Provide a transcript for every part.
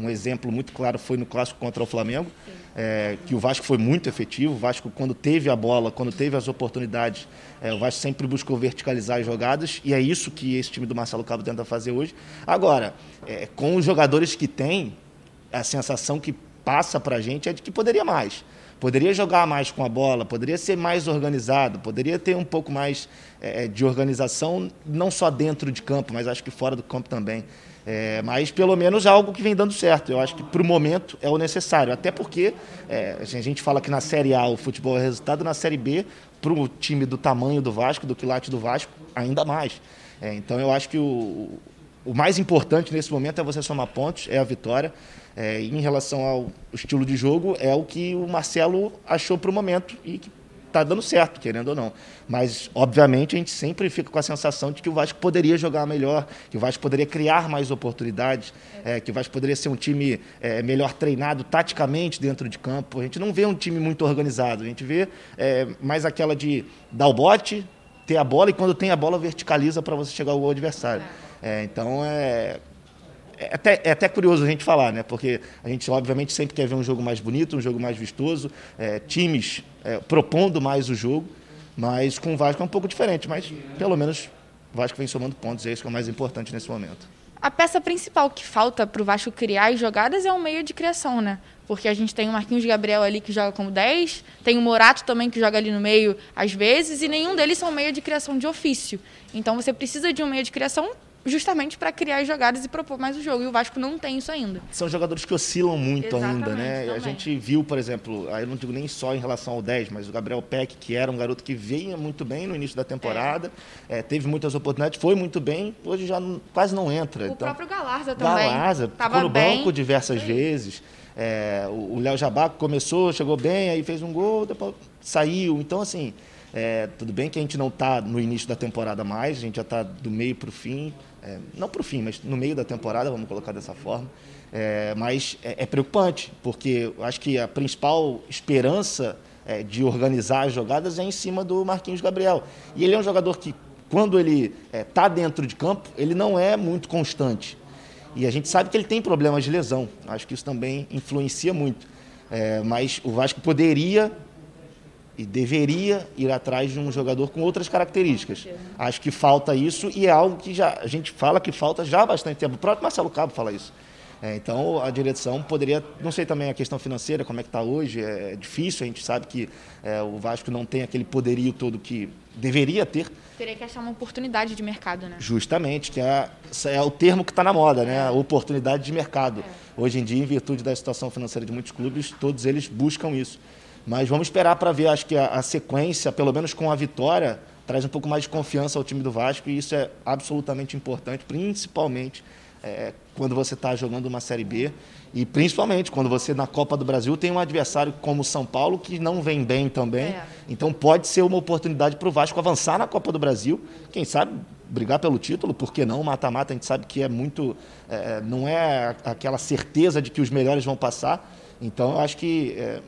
um exemplo muito claro foi no clássico contra o Flamengo, é, que o Vasco foi muito efetivo. O Vasco, quando teve a bola, quando teve as oportunidades, é, o Vasco sempre buscou verticalizar as jogadas e é isso que esse time do Marcelo Cabo tenta fazer hoje. Agora, é, com os jogadores que tem, a sensação que passa para a gente é de que poderia mais poderia jogar mais com a bola, poderia ser mais organizado, poderia ter um pouco mais é, de organização, não só dentro de campo, mas acho que fora do campo também. É, mas pelo menos é algo que vem dando certo. Eu acho que para o momento é o necessário. Até porque é, a gente fala que na Série A o futebol é resultado, na Série B, para o time do tamanho do Vasco, do quilate do Vasco, ainda mais. É, então eu acho que o, o mais importante nesse momento é você somar pontos, é a vitória. É, em relação ao estilo de jogo, é o que o Marcelo achou para o momento e que está dando certo, querendo ou não. Mas, obviamente, a gente sempre fica com a sensação de que o Vasco poderia jogar melhor, que o Vasco poderia criar mais oportunidades, é, que o Vasco poderia ser um time é, melhor treinado taticamente dentro de campo. A gente não vê um time muito organizado, a gente vê é, mais aquela de dar o bote, ter a bola e quando tem a bola verticaliza para você chegar ao adversário. É, então, é, é até, é até curioso a gente falar, né? Porque a gente, obviamente, sempre quer ver um jogo mais bonito, um jogo mais vistoso, é, times é, propondo mais o jogo, mas com o Vasco é um pouco diferente. Mas, pelo menos, o Vasco vem somando pontos, e é isso que é o mais importante nesse momento. A peça principal que falta para o Vasco criar as jogadas é o meio de criação, né? Porque a gente tem o Marquinhos Gabriel ali que joga como 10, tem o Morato também que joga ali no meio às vezes, e nenhum deles são meio de criação de ofício. Então você precisa de um meio de criação justamente para criar jogadas e propor mais o jogo. E o Vasco não tem isso ainda. São jogadores que oscilam muito Exatamente, ainda, né? Também. A gente viu, por exemplo, aí eu não digo nem só em relação ao 10, mas o Gabriel Peck, que era um garoto que vinha muito bem no início da temporada, é. É, teve muitas oportunidades, foi muito bem, hoje já não, quase não entra. O então, próprio Galarza também. Galarza, Tava no bem. banco diversas vezes. É, o Léo Jabaco começou, chegou bem, aí fez um gol, depois saiu. Então, assim, é, tudo bem que a gente não está no início da temporada mais, a gente já está do meio para o fim, é, não para o fim, mas no meio da temporada, vamos colocar dessa forma. É, mas é, é, preocupante, porque eu acho que a principal esperança é, de organizar as jogadas é em cima do Marquinhos Gabriel. E ele é um jogador que, quando ele está é, dentro de campo, ele não é muito constante. E a gente sabe que ele tem problemas de lesão. Acho que isso também influencia muito. Mas o Vasco poderia e deveria ir atrás de um jogador com outras características. Acho que falta isso e é algo que já a gente fala que falta já há bastante tempo. O próprio Marcelo Cabo fala isso. É, então a direção poderia, não sei também a questão financeira, como é que está hoje, é difícil, a gente sabe que é, o Vasco não tem aquele poderio todo que deveria ter. Teria que achar uma oportunidade de mercado, né? Justamente, que é, é o termo que está na moda, né? Oportunidade de mercado. É. Hoje em dia, em virtude da situação financeira de muitos clubes, todos eles buscam isso. Mas vamos esperar para ver, acho que a, a, sequência, pelo menos com a vitória, traz um pouco mais de confiança ao time do Vasco e isso é absolutamente importante, principalmente é, quando você está jogando uma Série B e principalmente quando você na Copa do Brasil tem um adversário como o São Paulo que não vem bem também. É. Então pode ser uma oportunidade para o Vasco avançar na Copa do Brasil, quem sabe brigar pelo título, por que não? Mata-mata a gente sabe que é muito, é, não é aquela certeza de que os melhores vão passar. Então eu acho que é,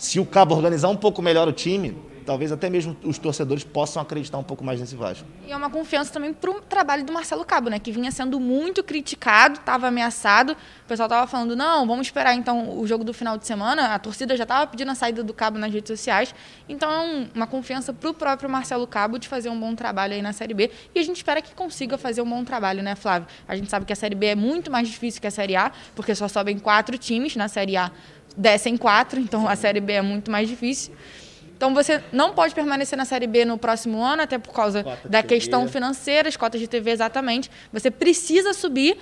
se o Cabo organizar um pouco melhor o time, talvez até mesmo os torcedores possam acreditar um pouco mais nesse Vasco. E é uma confiança também para o trabalho do Marcelo Cabo, né? Que vinha sendo muito criticado, estava ameaçado. O pessoal estava falando, não, vamos esperar então o jogo do final de semana. A torcida já estava pedindo a saída do Cabo nas redes sociais. Então é uma confiança para o próprio Marcelo Cabo de fazer um bom trabalho aí na Série B. E a gente espera que consiga fazer um bom trabalho, né, Flávio? A gente sabe que a Série B é muito mais difícil que a Série A, porque só sobem quatro times na Série A descem quatro, então a Série B é muito mais difícil. Então você não pode permanecer na Série B no próximo ano, até por causa da questão financeira, as cotas de TV exatamente. Você precisa subir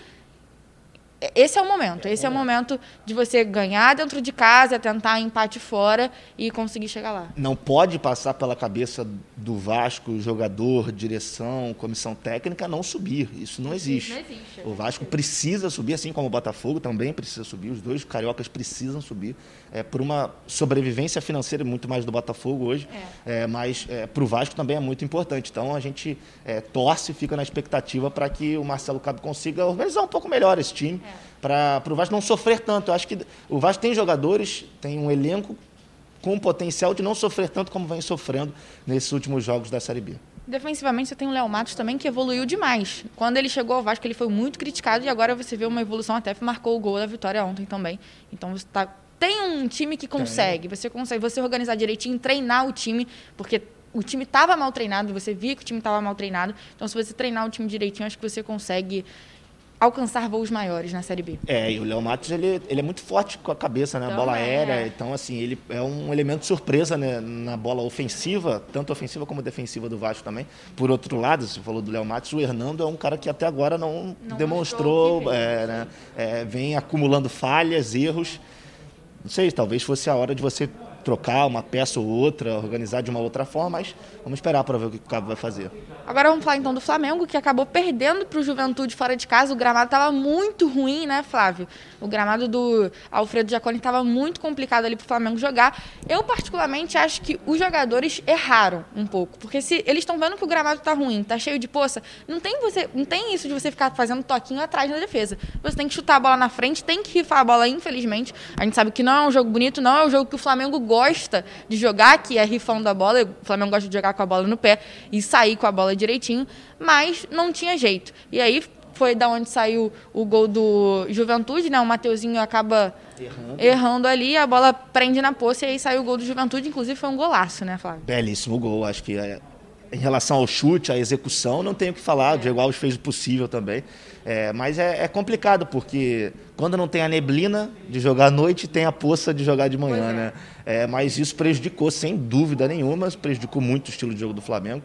esse é o momento. Esse é o momento de você ganhar dentro de casa, tentar empate fora e conseguir chegar lá. Não pode passar pela cabeça do Vasco, jogador, direção, comissão técnica, não subir. Isso não existe. Não existe. O Vasco precisa subir, assim como o Botafogo também precisa subir. Os dois cariocas precisam subir. É, por uma sobrevivência financeira, muito mais do Botafogo hoje, é. É, mas é, para o Vasco também é muito importante. Então a gente é, torce, fica na expectativa para que o Marcelo Cabo consiga organizar um pouco melhor esse time para o Vasco não sofrer tanto. Eu acho que o Vasco tem jogadores, tem um elenco com o potencial de não sofrer tanto como vem sofrendo nesses últimos jogos da Série B. Defensivamente, você tem o Léo Matos também, que evoluiu demais. Quando ele chegou ao Vasco, ele foi muito criticado e agora você vê uma evolução, até marcou o gol da vitória ontem também. Então, você tá, tem um time que consegue. Tem. Você consegue você organizar direitinho, treinar o time, porque o time estava mal treinado, você via que o time estava mal treinado. Então, se você treinar o time direitinho, acho que você consegue alcançar voos maiores na Série B. É, e o Léo Matos, ele, ele é muito forte com a cabeça, né? Então, bola aérea. É. Então, assim, ele é um elemento surpresa né? na bola ofensiva, tanto ofensiva como defensiva do Vasco também. Por outro lado, você falou do Léo Matos, o Hernando é um cara que até agora não, não demonstrou, é, né? é, vem acumulando falhas, erros. Não sei, talvez fosse a hora de você trocar uma peça ou outra, organizar de uma outra forma, mas vamos esperar para ver o que o Cabo vai fazer. Agora vamos falar então do Flamengo, que acabou perdendo para o Juventude fora de casa. O gramado estava muito ruim, né, Flávio? O gramado do Alfredo Jaconi estava muito complicado ali para o Flamengo jogar. Eu, particularmente, acho que os jogadores erraram um pouco, porque se eles estão vendo que o gramado está ruim, está cheio de poça, não tem, você, não tem isso de você ficar fazendo toquinho atrás da defesa. Você tem que chutar a bola na frente, tem que rifar a bola, infelizmente. A gente sabe que não é um jogo bonito, não é um jogo que o Flamengo gosta gosta de jogar, que é rifando a bola. O Flamengo gosta de jogar com a bola no pé e sair com a bola direitinho, mas não tinha jeito. E aí foi da onde saiu o gol do Juventude, né? O Mateuzinho acaba errando, errando ali, a bola prende na poça e aí saiu o gol do Juventude, inclusive foi um golaço, né, Flávio? Belíssimo gol, acho que é, em relação ao chute, à execução, não tenho o que falar, o Diego Alves fez o possível também. É, mas é, é, complicado, porque quando não tem a neblina de jogar à noite, tem a poça de jogar de manhã, é. né? É, mas isso prejudicou, sem dúvida nenhuma, prejudicou muito o estilo de jogo do Flamengo.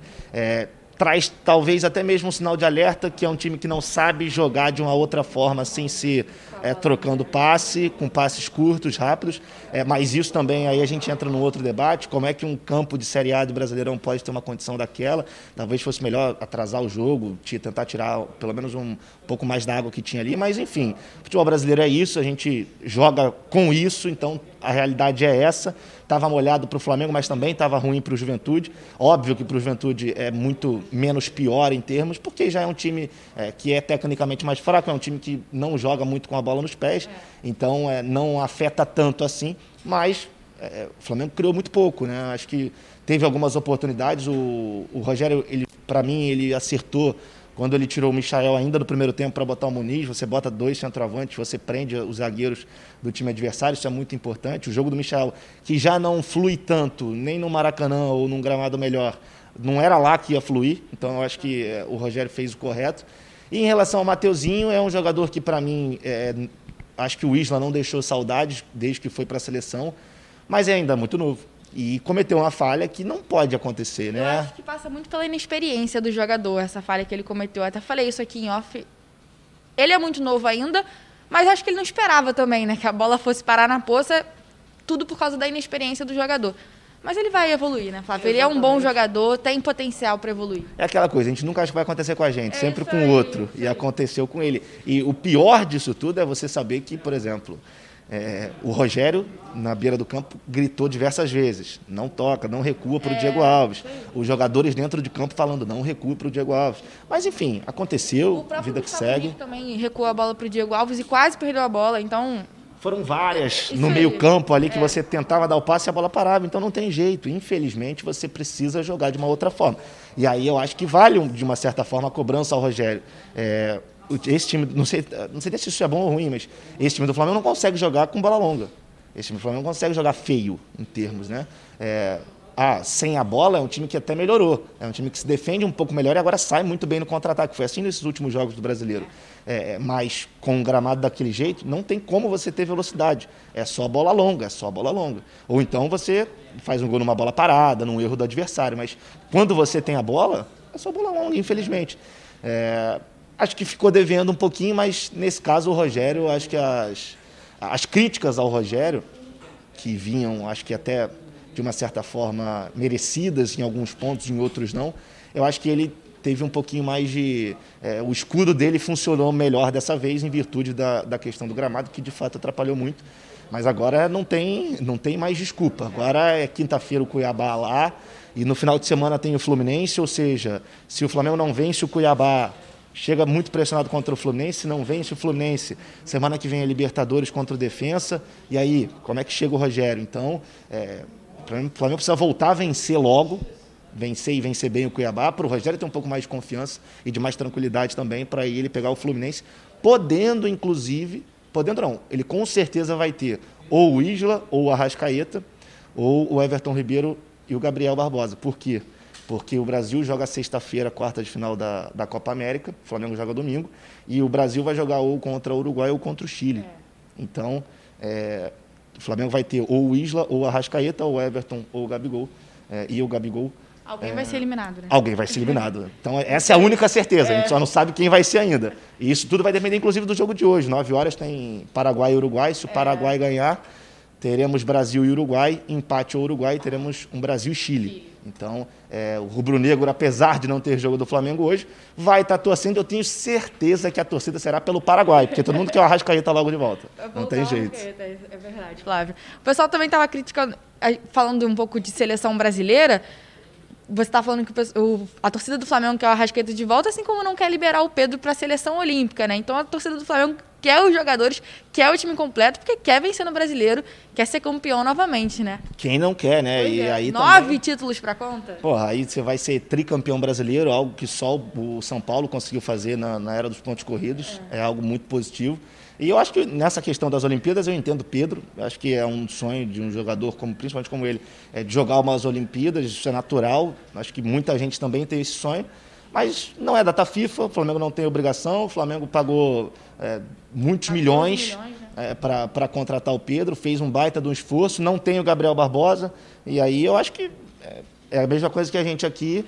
Traz talvez até mesmo um sinal de alerta que é um time que não sabe jogar de uma outra forma sem ser é, trocando passe, com passes curtos, rápidos. É, mas isso também, aí a gente entra num outro debate, como é que um campo de Série A do Brasileirão pode ter uma condição daquela. Talvez fosse melhor atrasar o jogo, tentar tirar pelo menos um pouco mais da água que tinha ali. Mas, enfim, futebol brasileiro é isso, a gente joga com isso, então a realidade é essa. Estava molhado para o Flamengo, mas também estava ruim para o Juventude. Óbvio que para o Juventude é muito menos pior em termos, porque já é um time é, que é tecnicamente mais fraco, é um time que não joga muito com a bola nos pés, é. então é, não afeta tanto assim. Mas é, o Flamengo criou muito pouco, né? Acho que teve algumas oportunidades. O, o Rogério, ele, para mim, ele acertou quando ele tirou o Michael ainda no primeiro tempo para botar o Muniz, você bota dois centroavantes, você prende os zagueiros do time adversário, isso é muito importante. O jogo do Michael, que já não flui tanto, nem no Maracanã ou num gramado melhor, não era lá que ia fluir, então eu acho que é, o Rogério fez o correto. E em relação ao Mateuzinho, é um jogador que para mim, é, acho que o Isla não deixou saudades desde que foi para a seleção, mas é ainda muito novo e cometeu uma falha que não pode acontecer, né? Eu acho que passa muito pela inexperiência do jogador, essa falha que ele cometeu. Eu até falei isso aqui em off. Ele é muito novo ainda, mas acho que ele não esperava também, né? Que a bola fosse parar na poça, tudo por causa da inexperiência do jogador. Mas ele vai evoluir, né, Flávio? Ele é um bom jogador, tem potencial para evoluir. É aquela coisa, a gente nunca acha que vai acontecer com a gente, é sempre com o outro. E aconteceu com ele. E o pior disso tudo é você saber que, por exemplo, é, o Rogério, na beira do campo, gritou diversas vezes: não toca, não recua para o é, Diego Alves. Os jogadores dentro de campo falando: não recua para o Diego Alves. Mas enfim, aconteceu, vida que segue. O também recuou a bola para o Diego Alves e quase perdeu a bola, então. Foram várias Isso no meio-campo ali que é. você tentava dar o passe e a bola parava, então não tem jeito. Infelizmente, você precisa jogar de uma outra forma. E aí eu acho que vale, de uma certa forma, a cobrança ao Rogério. É, esse time, não sei, não sei se isso é bom ou ruim, mas esse time do Flamengo não consegue jogar com bola longa. Esse time do Flamengo não consegue jogar feio em termos, né? É, ah, sem a bola é um time que até melhorou. É um time que se defende um pouco melhor e agora sai muito bem no contra-ataque. Foi assim nesses últimos jogos do brasileiro. É, é mas com o gramado daquele jeito, não tem como você ter velocidade. É só bola longa, é só bola longa. Ou então você faz um gol numa bola parada, num erro do adversário. Mas quando você tem a bola, é só bola longa, infelizmente. É, acho que ficou devendo um pouquinho, mas nesse caso o Rogério, acho que as, as críticas ao Rogério, que vinham, acho que até de uma certa forma merecidas em alguns pontos, em outros não, eu acho que ele teve um pouquinho mais de. É, o escudo dele funcionou melhor dessa vez, em virtude da, da questão do gramado, que de fato atrapalhou muito. Mas agora não tem, não tem mais desculpa. Agora é quinta-feira o Cuiabá lá, e no final de semana tem o Fluminense, ou seja, se o Flamengo não vence o Cuiabá chega muito pressionado contra o Fluminense, não vence o Fluminense. Semana que vem é Libertadores contra o Defensa. E aí, como é que chega o Rogério? Então, é, o Flamengo precisa voltar a vencer logo vencer e vencer bem o Cuiabá, para o Rogério ter um pouco mais de confiança e de mais tranquilidade também para ele pegar o Fluminense, podendo inclusive, podendo não, ele com certeza vai ter ou o Isla ou o Arrascaeta ou o Everton Ribeiro e o Gabriel Barbosa. Por quê? O Brasil joga sexta-feira, quarta de final da, da Copa América, o Flamengo joga domingo, e o Brasil vai jogar ou contra o Uruguai ou contra o Chile. É. Então, é, o Flamengo vai ter ou o Isla, ou o Arrascaeta, ou o Everton, ou o Gabigol. É, e o Gabigol. Alguém é, vai ser eliminado, né? Alguém vai ser eliminado. Então, essa é a única certeza. A gente só não sabe quem vai ser ainda. E isso tudo vai depender, inclusive, do jogo de hoje. Nove horas tem Paraguai e Uruguai. Se o é. Paraguai ganhar, teremos Brasil e Uruguai. Empate ou Uruguai, teremos um Brasil e Chile. Então, é, o rubro-negro, apesar de não ter jogo do Flamengo hoje, vai estar tá torcendo. Eu tenho certeza que a torcida será pelo Paraguai, porque todo mundo quer o Arrascaeta logo de volta. Não tem jeito. É verdade, Flávio. O pessoal também estava criticando, falando um pouco de seleção brasileira. Você está falando que o, a torcida do Flamengo quer o Arrascaeta de volta, assim como não quer liberar o Pedro para a seleção olímpica, né? Então a torcida do Flamengo quer os jogadores, quer o time completo, porque quer vencer no brasileiro, quer ser campeão novamente, né? Quem não quer, né? Pois e é. aí Nove também... títulos para conta? Porra, aí você vai ser tricampeão brasileiro, algo que só o São Paulo conseguiu fazer na, na era dos pontos corridos, é. é algo muito positivo. E eu acho que nessa questão das Olimpíadas eu entendo Pedro. Acho que é um sonho de um jogador, como principalmente como ele, é de jogar umas Olimpíadas. Isso é natural. Acho que muita gente também tem esse sonho. Mas não é data FIFA, o Flamengo não tem obrigação, o Flamengo pagou é, muitos pagou milhões, milhões né? é, para contratar o Pedro, fez um baita de um esforço, não tem o Gabriel Barbosa, e aí eu acho que é, é a mesma coisa que a gente aqui,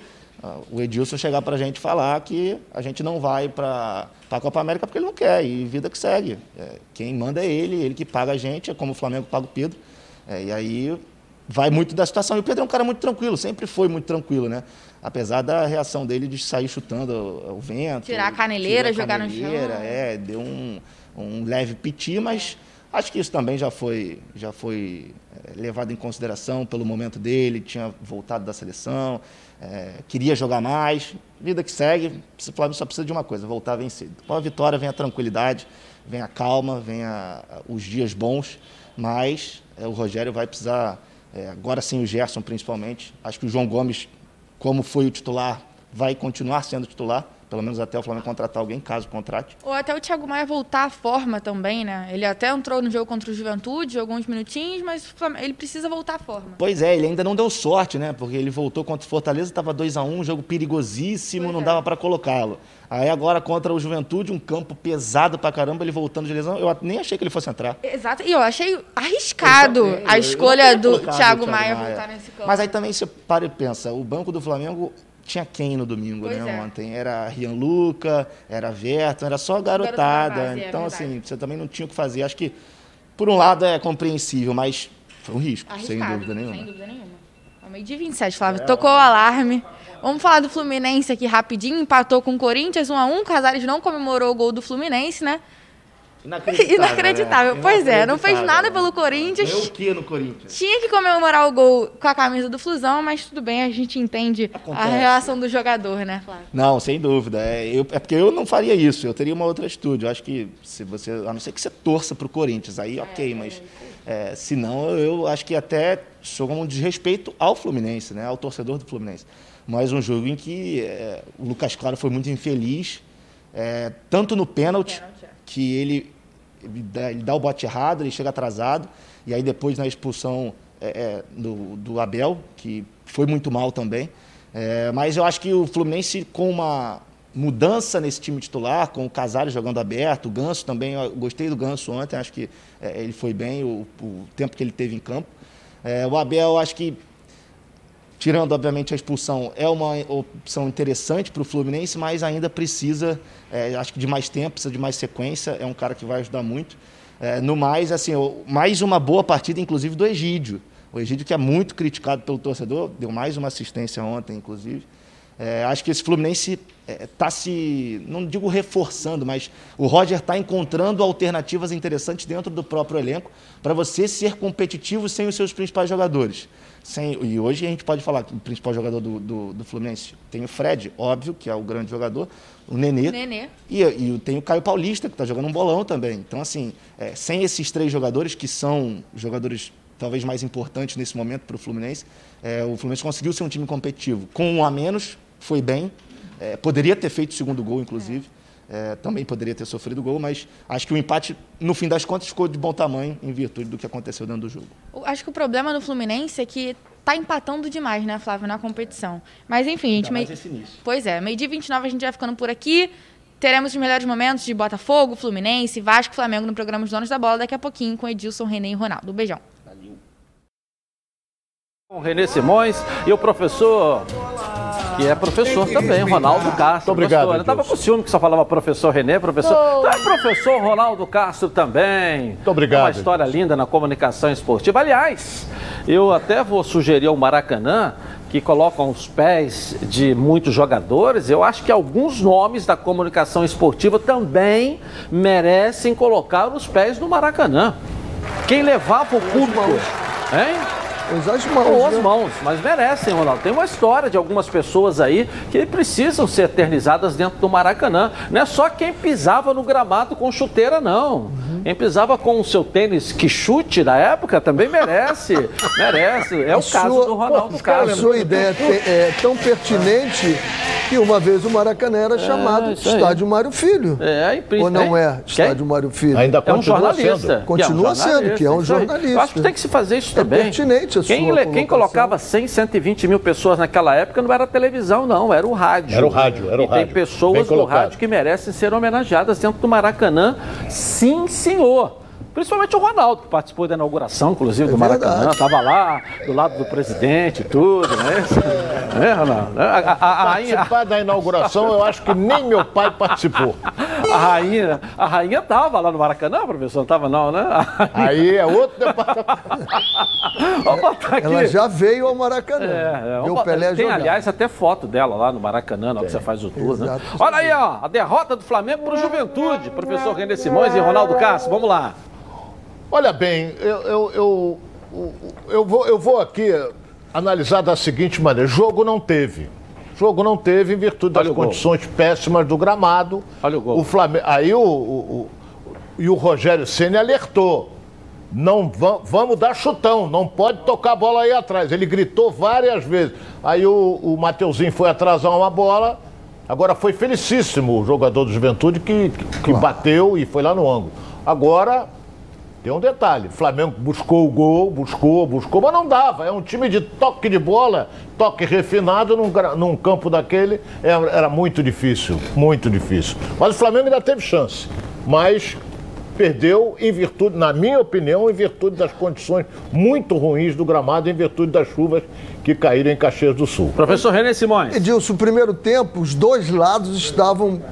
o Edilson chegar para a gente falar que a gente não vai para a Copa América porque ele não quer, e vida que segue. É, quem manda é ele, ele que paga a gente, é como o Flamengo paga o Pedro. É, e aí vai muito da situação. E o Pedro é um cara muito tranquilo, sempre foi muito tranquilo, né? Apesar da reação dele de sair chutando o, vento. Tirar a caneleira, jogar no chão. É, deu um, um leve piti, mas acho que isso também já foi, já foi é, levado em consideração pelo momento dele, tinha voltado da seleção, é, queria jogar mais. Vida que segue, o Flamengo só precisa de uma coisa, voltar a vencer. Com a vitória vem a tranquilidade, vem a calma, vem a, os dias bons, mas é, o Rogério vai precisar é, agora sem o Gerson, principalmente. Acho que o João Gomes, como foi o titular, vai continuar sendo titular pelo menos até o Flamengo contratar alguém, caso contrate. Ou até o Thiago Maia voltar à forma também, né? Ele até entrou no jogo contra o Juventude, jogou uns minutinhos, mas ele precisa voltar à forma. Pois é, ele ainda não deu sorte, né? Porque ele voltou contra o Fortaleza, estava 2 a 1 um, jogo perigosíssimo, pois não é. dava para colocá-lo. Aí agora contra o Juventude, um campo pesado pra caramba, ele voltando de lesão, eu nem achei que ele fosse entrar. Exato, e eu achei arriscado eu a escolha do Thiago Maia, Maia voltar nesse campo. Mas aí também você para e pensa, o banco do Flamengo tinha quem no domingo, pois né, é. ontem? Era Rian Luca, era Verton, era só garotada. Base, é então, é assim, você também não tinha o que fazer. Acho que, por um lado, é compreensível, mas foi um risco, Arriscado, sem dúvida nenhuma. Sem dúvida nenhuma. Ao meio de 27, Flávio. É, Tocou o alarme. Vamos falar do Fluminense aqui rapidinho. Empatou com o Corinthians 1 a 1 Casares não comemorou o gol do Fluminense, né? Inacreditável. Inacreditável. Né? Pois é, não fez nada pelo Corinthians. Deu o que no Corinthians? Tinha que comemorar o gol com a camisa do Flusão, mas tudo bem, a gente entende Acontece. a relação do jogador, né, Flávio? Não, sem dúvida. É, eu, é porque eu não faria isso, eu teria uma outra atitude. Eu acho que se você, a não ser que você torça para o Corinthians, aí ok, é, mas é, se não, eu acho que até sou um desrespeito ao Fluminense, né, ao torcedor do Fluminense. Mas um jogo em que é, o Lucas Claro foi muito infeliz, é, tanto no pênalti, pênalti é. que ele ele dá, ele dá o bote errado, ele chega atrasado, e aí depois na expulsão é, é, do, do, Abel, que foi muito mal também. É, mas eu acho que o Fluminense, com uma mudança nesse time titular, com o Casares jogando aberto, o Ganso também, eu gostei do Ganso ontem, acho que é, ele foi bem o, o, tempo que ele teve em campo. É, o Abel, acho que tirando obviamente a expulsão, é uma opção interessante para o Fluminense, mas ainda precisa, é, acho que de mais tempo, precisa de mais sequência. É um cara que vai ajudar muito. É, no mais, assim, mais uma boa partida, inclusive do Egídio. O Egídio que é muito criticado pelo torcedor, deu mais uma assistência ontem, inclusive. É, acho que esse Fluminense está é, se, não digo reforçando, mas o Roger está encontrando alternativas interessantes dentro do próprio elenco para você ser competitivo sem os seus principais jogadores. Sem, e hoje a gente pode falar que o principal jogador do, do, do, Fluminense tem o Fred, óbvio, que é o grande jogador, o Nenê. Nenê. E, e tem o Caio Paulista, que está jogando um bolão também. Então, assim, é, sem esses três jogadores, que são jogadores talvez mais importante nesse momento para o Fluminense. É, o Fluminense conseguiu ser um time competitivo. Com um a menos, foi bem. É, poderia ter feito o segundo gol, inclusive. É, também poderia ter sofrido gol, mas acho que o empate, no fim das contas, ficou de bom tamanho em virtude do que aconteceu dentro do jogo. Acho que o problema no Fluminense é que tá empatando demais, né, Flávio, na competição. Mas enfim, gente. Início. Pois é, meio-dia 29 a gente vai ficando por aqui. Teremos os melhores momentos de Botafogo, Fluminense, Vasco Flamengo no programa Os Donos da Bola daqui a pouquinho com Edilson, René e Ronaldo. Beijão. Com Renê Simões e o professor, que é professor também, Ronaldo Castro. Muito obrigado. Eu estava com ciúme que só falava professor Renê, professor. Então é professor Ronaldo Castro também. Muito obrigado. Uma história linda na comunicação esportiva. Aliás, eu até vou sugerir ao Maracanã que colocam os pés de muitos jogadores, eu acho que alguns nomes da comunicação esportiva também merecem colocar os pés no Maracanã. Quem levava o público, hein? Usar as mãos. Com as né? mãos, mas merecem, Ronaldo. Tem uma história de algumas pessoas aí que precisam ser eternizadas dentro do Maracanã. Não é só quem pisava no gramado com chuteira, não. Quem pisava com o seu tênis que chute da época também merece. merece. É o A caso sua- do Ronaldo A Castro. sua ideia é tão pertinente que uma vez o Maracanã era chamado isso aí. Estádio Mário Filho. É, e Ou não é Quem? Estádio Mário Filho? Ainda É um continua jornalista. sendo. Continua sendo, que é um jornalista. Eu acho que tem que se fazer isso É também. pertinente a quem, quem colocava 100, 120 mil pessoas naquela época não era televisão, não, era o rádio. Era o rádio, era o e tem rádio. Bem pessoas do rádio que merecem ser homenageadas dentro do Maracanã. Sim, senhor. Principalmente o Ronaldo, que participou da inauguração, inclusive, do Maracanã. verdade. Estava lá, do lado do presidente e tudo, né? É, Ronaldo? A, a- a- Participar da inauguração, eu acho que nem meu pai participou. a rainha, a rainha tava lá no Maracanã, professor? Não tava não, né? Aí é outro departamento. Vamos botar aqui. Ela já veio ao Maracanã. É, é, Viu o Pelé tem, jogar. aliás, até foto dela lá no Maracanã, na hora que você faz o tour, né? Exato. Olha aí, ó, a derrota do Flamengo para o Juventude. Professor René Simões e Ronaldo Castro, vamos lá. Olha bem, eu, eu, eu, eu vou, eu vou aqui analisar da seguinte maneira: jogo não teve. Jogo não teve em virtude das o gol. condições péssimas do gramado. Olha o gol. Flamengo, aí o, o, o- e o Rogério Ceni alertou. Não va- vamos dar chutão, não pode tocar a bola aí atrás. Ele gritou várias vezes. Aí o, o Mateuzinho foi atrasar uma bola. Agora foi felicíssimo o jogador do Juventude que, que, que bateu e foi lá no ângulo. Agora tem um detalhe, o Flamengo buscou o gol, buscou, buscou, mas não dava. É um time de toque de bola, toque refinado num, num campo daquele, era, era muito difícil, muito difícil. Mas o Flamengo ainda teve chance, mas perdeu em virtude, na minha opinião, em virtude das condições muito ruins do gramado, em virtude das chuvas que caíram em Caxias do Sul. Professor René Simões. Edilson, o primeiro tempo, os dois lados estavam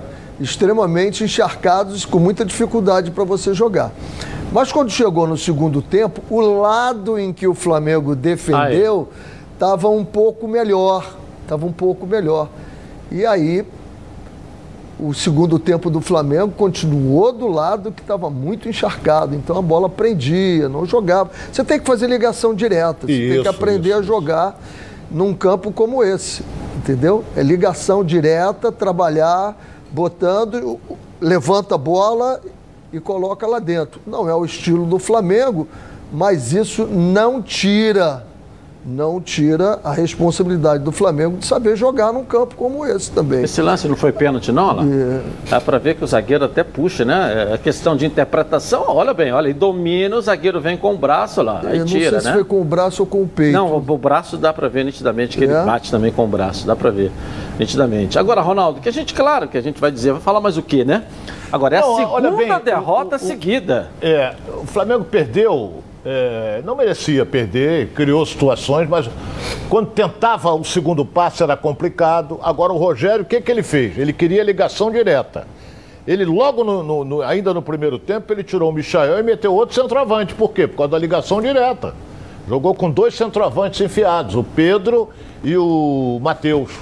extremamente encharcados, com muita dificuldade para você jogar. Mas quando chegou no segundo tempo, o lado em que o Flamengo defendeu estava um pouco melhor. Estava um pouco melhor. E aí, o segundo tempo do Flamengo continuou do lado que estava muito encharcado. Então a bola prendia, não jogava. Você tem que fazer ligação direta, você tem Isso, que aprender isso, a jogar num campo como esse. Entendeu? É ligação direta, trabalhar, botando, levanta a bola e coloca lá dentro. Não é o estilo do Flamengo, mas isso não tira não tira a responsabilidade do Flamengo de saber jogar num campo como esse também. Esse lance não foi pênalti, não, lá? Dá pra ver que o zagueiro até puxa, né? É questão de interpretação, olha bem, olha, e domina, o zagueiro vem com o braço lá, aí Eu não tira, sei se né? foi com o braço ou com o peito. Não, o, braço dá pra ver nitidamente que ele É? bate também com o braço, dá pra ver nitidamente. Agora, Ronaldo, que a gente, claro, que a gente vai dizer, vai falar mais o quê, né? Agora, é a Não, segunda olha bem, derrota o- o- seguida. É, o Flamengo perdeu, é, não merecia perder, criou situações, mas quando tentava o segundo passe era complicado. Agora o Rogério, o que, que ele fez? Ele queria ligação direta. Ele logo, no- no- no- ainda no primeiro tempo, ele tirou o Michael e meteu outro centroavante. Por quê? Por causa da ligação direta. Jogou com dois centroavantes enfiados, o Pedro e o Matheus.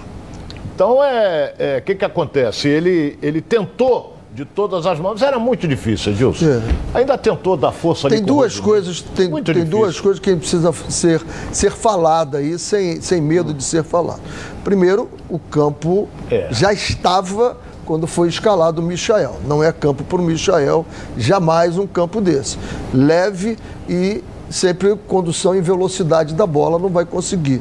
Então, é, é, o que, que acontece? Ele, ele tentou de todas as mãos, era muito difícil, Edilson. É. Ainda tentou dar força ali Tem o duas coisas, tem, Muito tem difícil. duas coisas que precisa ser, ser falada aí, sem, sem medo de ser falado. Primeiro, o campo É. já estava quando foi escalado o Michael. Não é campo para o Michael, jamais um campo desse. Leve e sempre condução em velocidade da bola, não vai conseguir.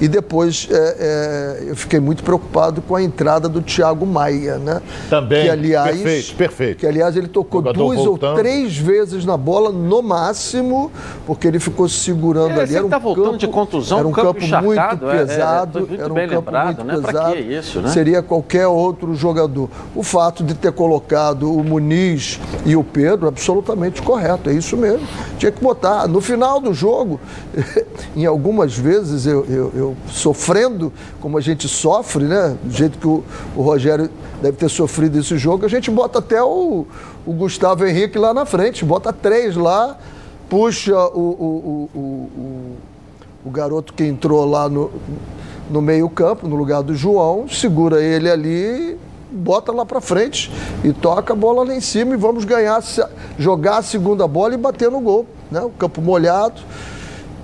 E depois é, é, eu fiquei muito preocupado com a entrada do Thiago Maia, né? Também, que, aliás, perfeito, perfeito. Que aliás ele tocou Jogador duas voltando. ou três vezes na bola, no máximo, porque ele ficou segurando É, ali. Era um tá voltando campo, de contusão, era um campo campo, muito encharcado, é, é, pesado, foi muito era um bem campo lembrado, muito né? Pesado. que isso, né? Seria qualquer outro jogador. O fato de ter colocado o Muniz e o Pedro, absolutamente correto, é isso mesmo. Tinha que botar. No final do jogo, em algumas vezes eu, eu- eu sofrendo, como a gente sofre, né? Do jeito que o, o Rogério deve ter sofrido esse jogo, a gente bota até o, o Gustavo Henrique lá na frente, bota três lá, puxa o, o, o- o- garoto que entrou lá no, no meio-campo, no lugar do João, segura ele ali, bota lá para frente e toca a bola lá em cima e vamos ganhar, jogar a segunda bola e bater no gol. Né? O campo molhado.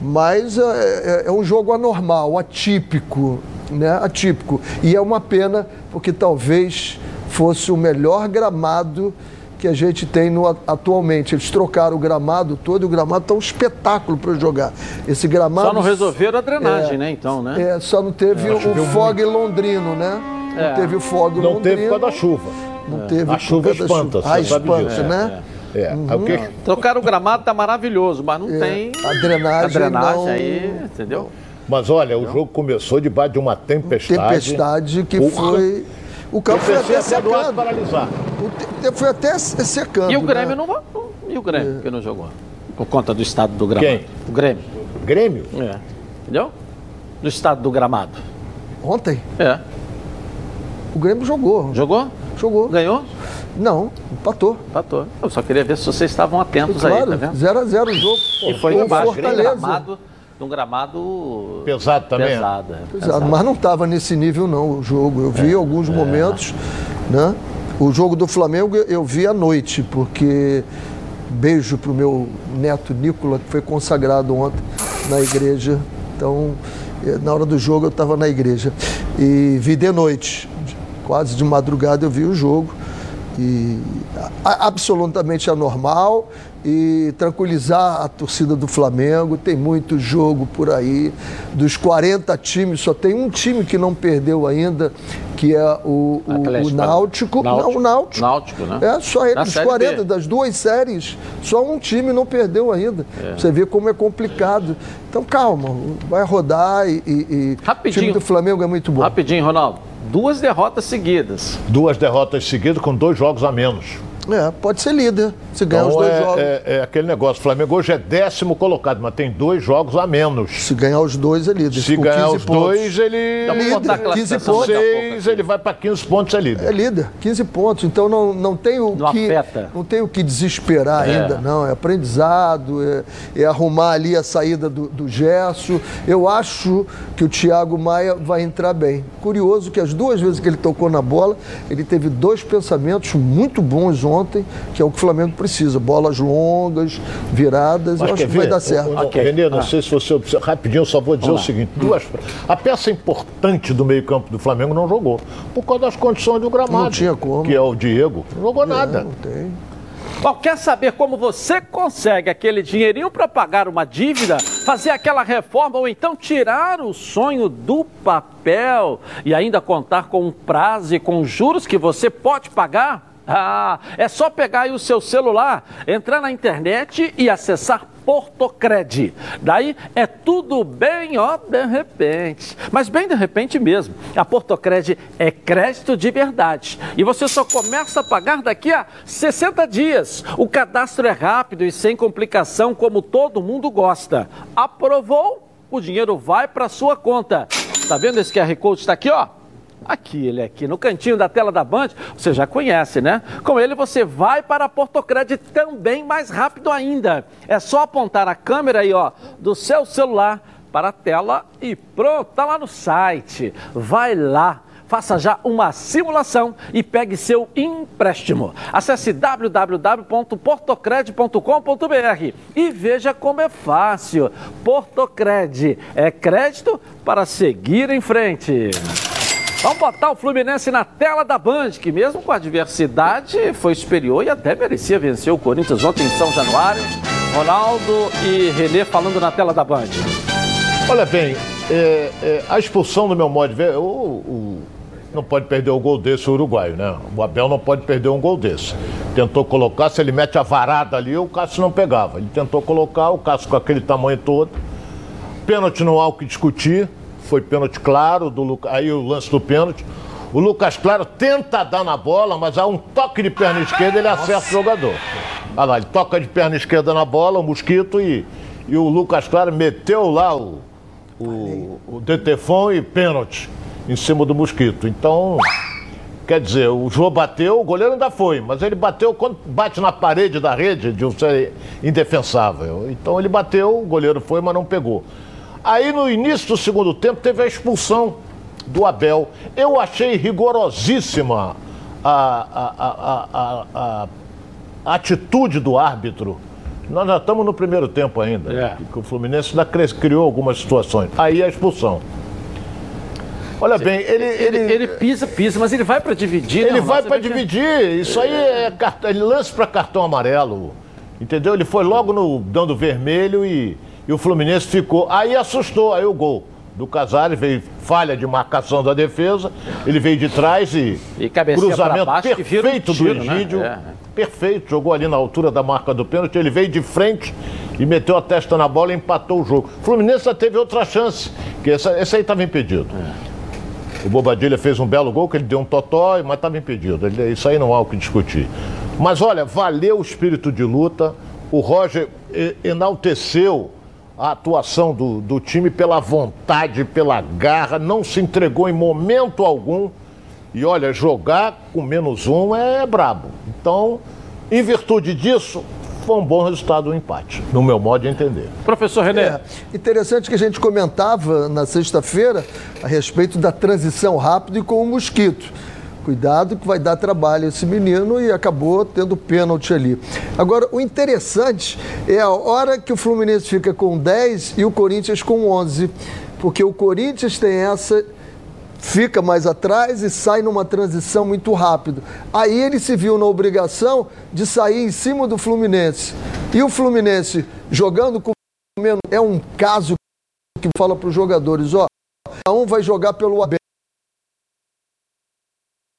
Mas é, é- é um jogo anormal, atípico, né? Atípico. E é uma pena, porque talvez fosse o melhor gramado que a gente tem no, atualmente. Eles trocaram o gramado todo e o gramado está um espetáculo para jogar. Esse gramado. Só não resolveram a drenagem, É. né, então, né? É, só não teve o fog londrino, né? É. Não teve o fog Não londrino. teve por causa da chuva. Não teve A chuva espanta, chuva. Ah, você sabe espanta, né? É. Aí o que- Trocaram o gramado, tá maravilhoso, mas não tem A drenagem a drenagem não- aí, entendeu? Mas olha, o jogo começou debaixo de uma tempestade. Tempestade que Porra. foi. O campo foi até secando. paralisar. O te- foi até se- secando. E o Grêmio né? não vai. E o Grêmio, que não jogou? Por conta do estado do gramado. Quem? O Grêmio. Grêmio? É. Entendeu? Do estado do gramado. Ontem, É. o Grêmio jogou. Jogou? Jogou. Ganhou? Não, empatou. Empatou. Eu só queria ver se vocês estavam atentos aí, tá Claro, vendo? 0x0 o jogo. E foi Com embaixo de um gramado, de um gramado Pesado também? pesado. é, Exato, pesado. mas não estava nesse nível não o jogo. Eu É. vi alguns momentos, né? O jogo do Flamengo eu vi à noite, porque beijo pro meu neto Nicola, que foi consagrado ontem na igreja. Então, eh, na hora do jogo eu estava na igreja. E vi de noite, quase de madrugada eu vi o jogo. E absolutamente anormal e tranquilizar a torcida do Flamengo. Tem muito jogo por aí. Dos 40 times, só tem um time que não perdeu ainda, que é o, o- o Náutico. Náutico. Não, o Náutico. Náutico, né? É, só ele, dos Série 40, B. das duas séries, só um time não perdeu ainda. Você vê como é complicado. Então, calma, vai rodar e, e- e o time do Flamengo é muito bom. Rapidinho, Ronaldo. Duas derrotas seguidas. Duas derrotas seguidas com dois jogos a menos. É, pode ser líder, se ganhar os Então dois é, jogos. é- é aquele negócio. O Flamengo hoje é décimo colocado, mas tem dois jogos a menos. Se ganhar os dois, é líder. Se com ganhar 15 os pontos. dois, ele. Líder, 15 classificação pontos. Seis, ele vai para 15 pontos, é líder. É líder, 15 pontos. Então não, não tem o Não que. afeta. Não tem o que desesperar É. ainda, não. É aprendizado, é, é arrumar ali a saída do, do Gerson. Eu acho que o Thiago Maia vai entrar bem. Curioso que as duas vezes que ele tocou na bola, ele teve dois pensamentos muito bons ontem, que é o que o Flamengo precisa. Bolas longas, viradas. Eu acho que vai dar certo. O, o, Ok. Renê, não Ah. sei se você observa. Rapidinho, eu só vou dizer Vamos o seguinte: duas, a peça importante do meio-campo do Flamengo não jogou. Por causa das condições do gramado. Não tinha como. Que é o Diego. Não jogou nada. Não tem. Bom, quer saber como você consegue aquele dinheirinho para pagar uma dívida, fazer aquela reforma ou então tirar o sonho do papel e ainda contar com um prazo e com juros que você pode pagar? Ah, é só pegar aí o seu celular, entrar na internet e acessar Portocred. Daí é tudo bem, ó, de repente. Mas bem de repente mesmo. A Portocred é crédito de verdade. E você só começa a pagar daqui a 60 dias. O cadastro é rápido e sem complicação, como todo mundo gosta. Aprovou? O dinheiro vai para sua conta. Tá vendo esse QR Code está aqui, ó? Aqui, ele é aqui, no cantinho da tela da Band, você já conhece, né? Com ele você vai para a Portocred também mais rápido ainda. É só apontar a câmera aí, ó, do seu celular para a tela e pronto, tá lá no site. Vai lá. Faça já uma simulação e pegue seu empréstimo. Acesse www.portocred.com.br e veja como é fácil. Portocred é crédito para seguir em frente. Vamos botar o Fluminense na tela da Band, que mesmo com a adversidade foi superior e até merecia vencer o Corinthians ontem em São Januário. Ronaldo e Renê falando na tela da Band. Olha bem, é, é, a expulsão, no meu modo de ver, o, o, não pode perder o gol desse o uruguaio, né? O Abel não pode perder um gol desse. Tentou colocar, se ele mete a varada ali, o Cássio não pegava. Ele tentou colocar, o Cássio com aquele tamanho todo. Pênalti não há o que discutir, foi pênalti claro, do aí o lance do pênalti. O Lucas Claro tenta dar na bola, mas há um toque de perna esquerda ele acerta o jogador. Olha lá, ele toca de perna esquerda na bola, o Mosquito, e, e o Lucas Claro meteu lá o, o, o Detefon e pênalti em cima do Mosquito. Então, quer dizer, o João bateu, o goleiro ainda foi, mas ele bateu quando bate na parede da rede, de ser indefensável. Então ele bateu, o goleiro foi, mas não pegou. Aí no início do segundo tempo teve a expulsão do Abel. Eu achei rigorosíssima a, a, a, a, atitude do árbitro. Nós já estamos no primeiro tempo ainda. É. Que o Fluminense ainda criou algumas situações. Aí a expulsão. Olha bem, ele, Ele, ele, ele pisa, pisa, mas ele vai para dividir. né, ele Ronaldo? vai Você para vê que- dividir. Isso aí é cartão, ele lance para cartão amarelo. Entendeu? Ele foi logo no dando vermelho e, e o Fluminense ficou. Aí assustou, aí o gol do Casares veio falha de marcação da defesa. Ele veio de trás e, E cruzamento baixo vira um perfeito tiro, do né? Egídio. É. Perfeito, jogou ali na altura da marca do pênalti. Ele veio de frente e meteu a testa na bola e empatou o jogo. O Fluminense já teve outra chance, que essa, esse aí estava impedido. O Bobadilha fez um belo gol, que ele deu um totó, mas estava impedido. Ele- Isso aí não há o que discutir. Mas olha, valeu o espírito de luta. O Roger enalteceu a atuação do, do time pela vontade, pela garra, não se entregou em momento algum. E olha, jogar com menos um é brabo. Então, em virtude disso, foi um bom resultado o empate, no meu modo de entender. Professor Renê. É, interessante que a gente comentava na sexta-feira a respeito da transição rápida e com o mosquito. Cuidado que vai dar trabalho esse menino e acabou tendo pênalti ali. Agora, o interessante é a hora que o Fluminense fica com 10 e o Corinthians com 11. Porque o Corinthians tem essa fica mais atrás e sai numa transição muito rápido. Aí ele se viu na obrigação de sair em cima do Fluminense. E o Fluminense jogando com menos é um caso que fala para os jogadores, ó, um vai jogar pelo aberto.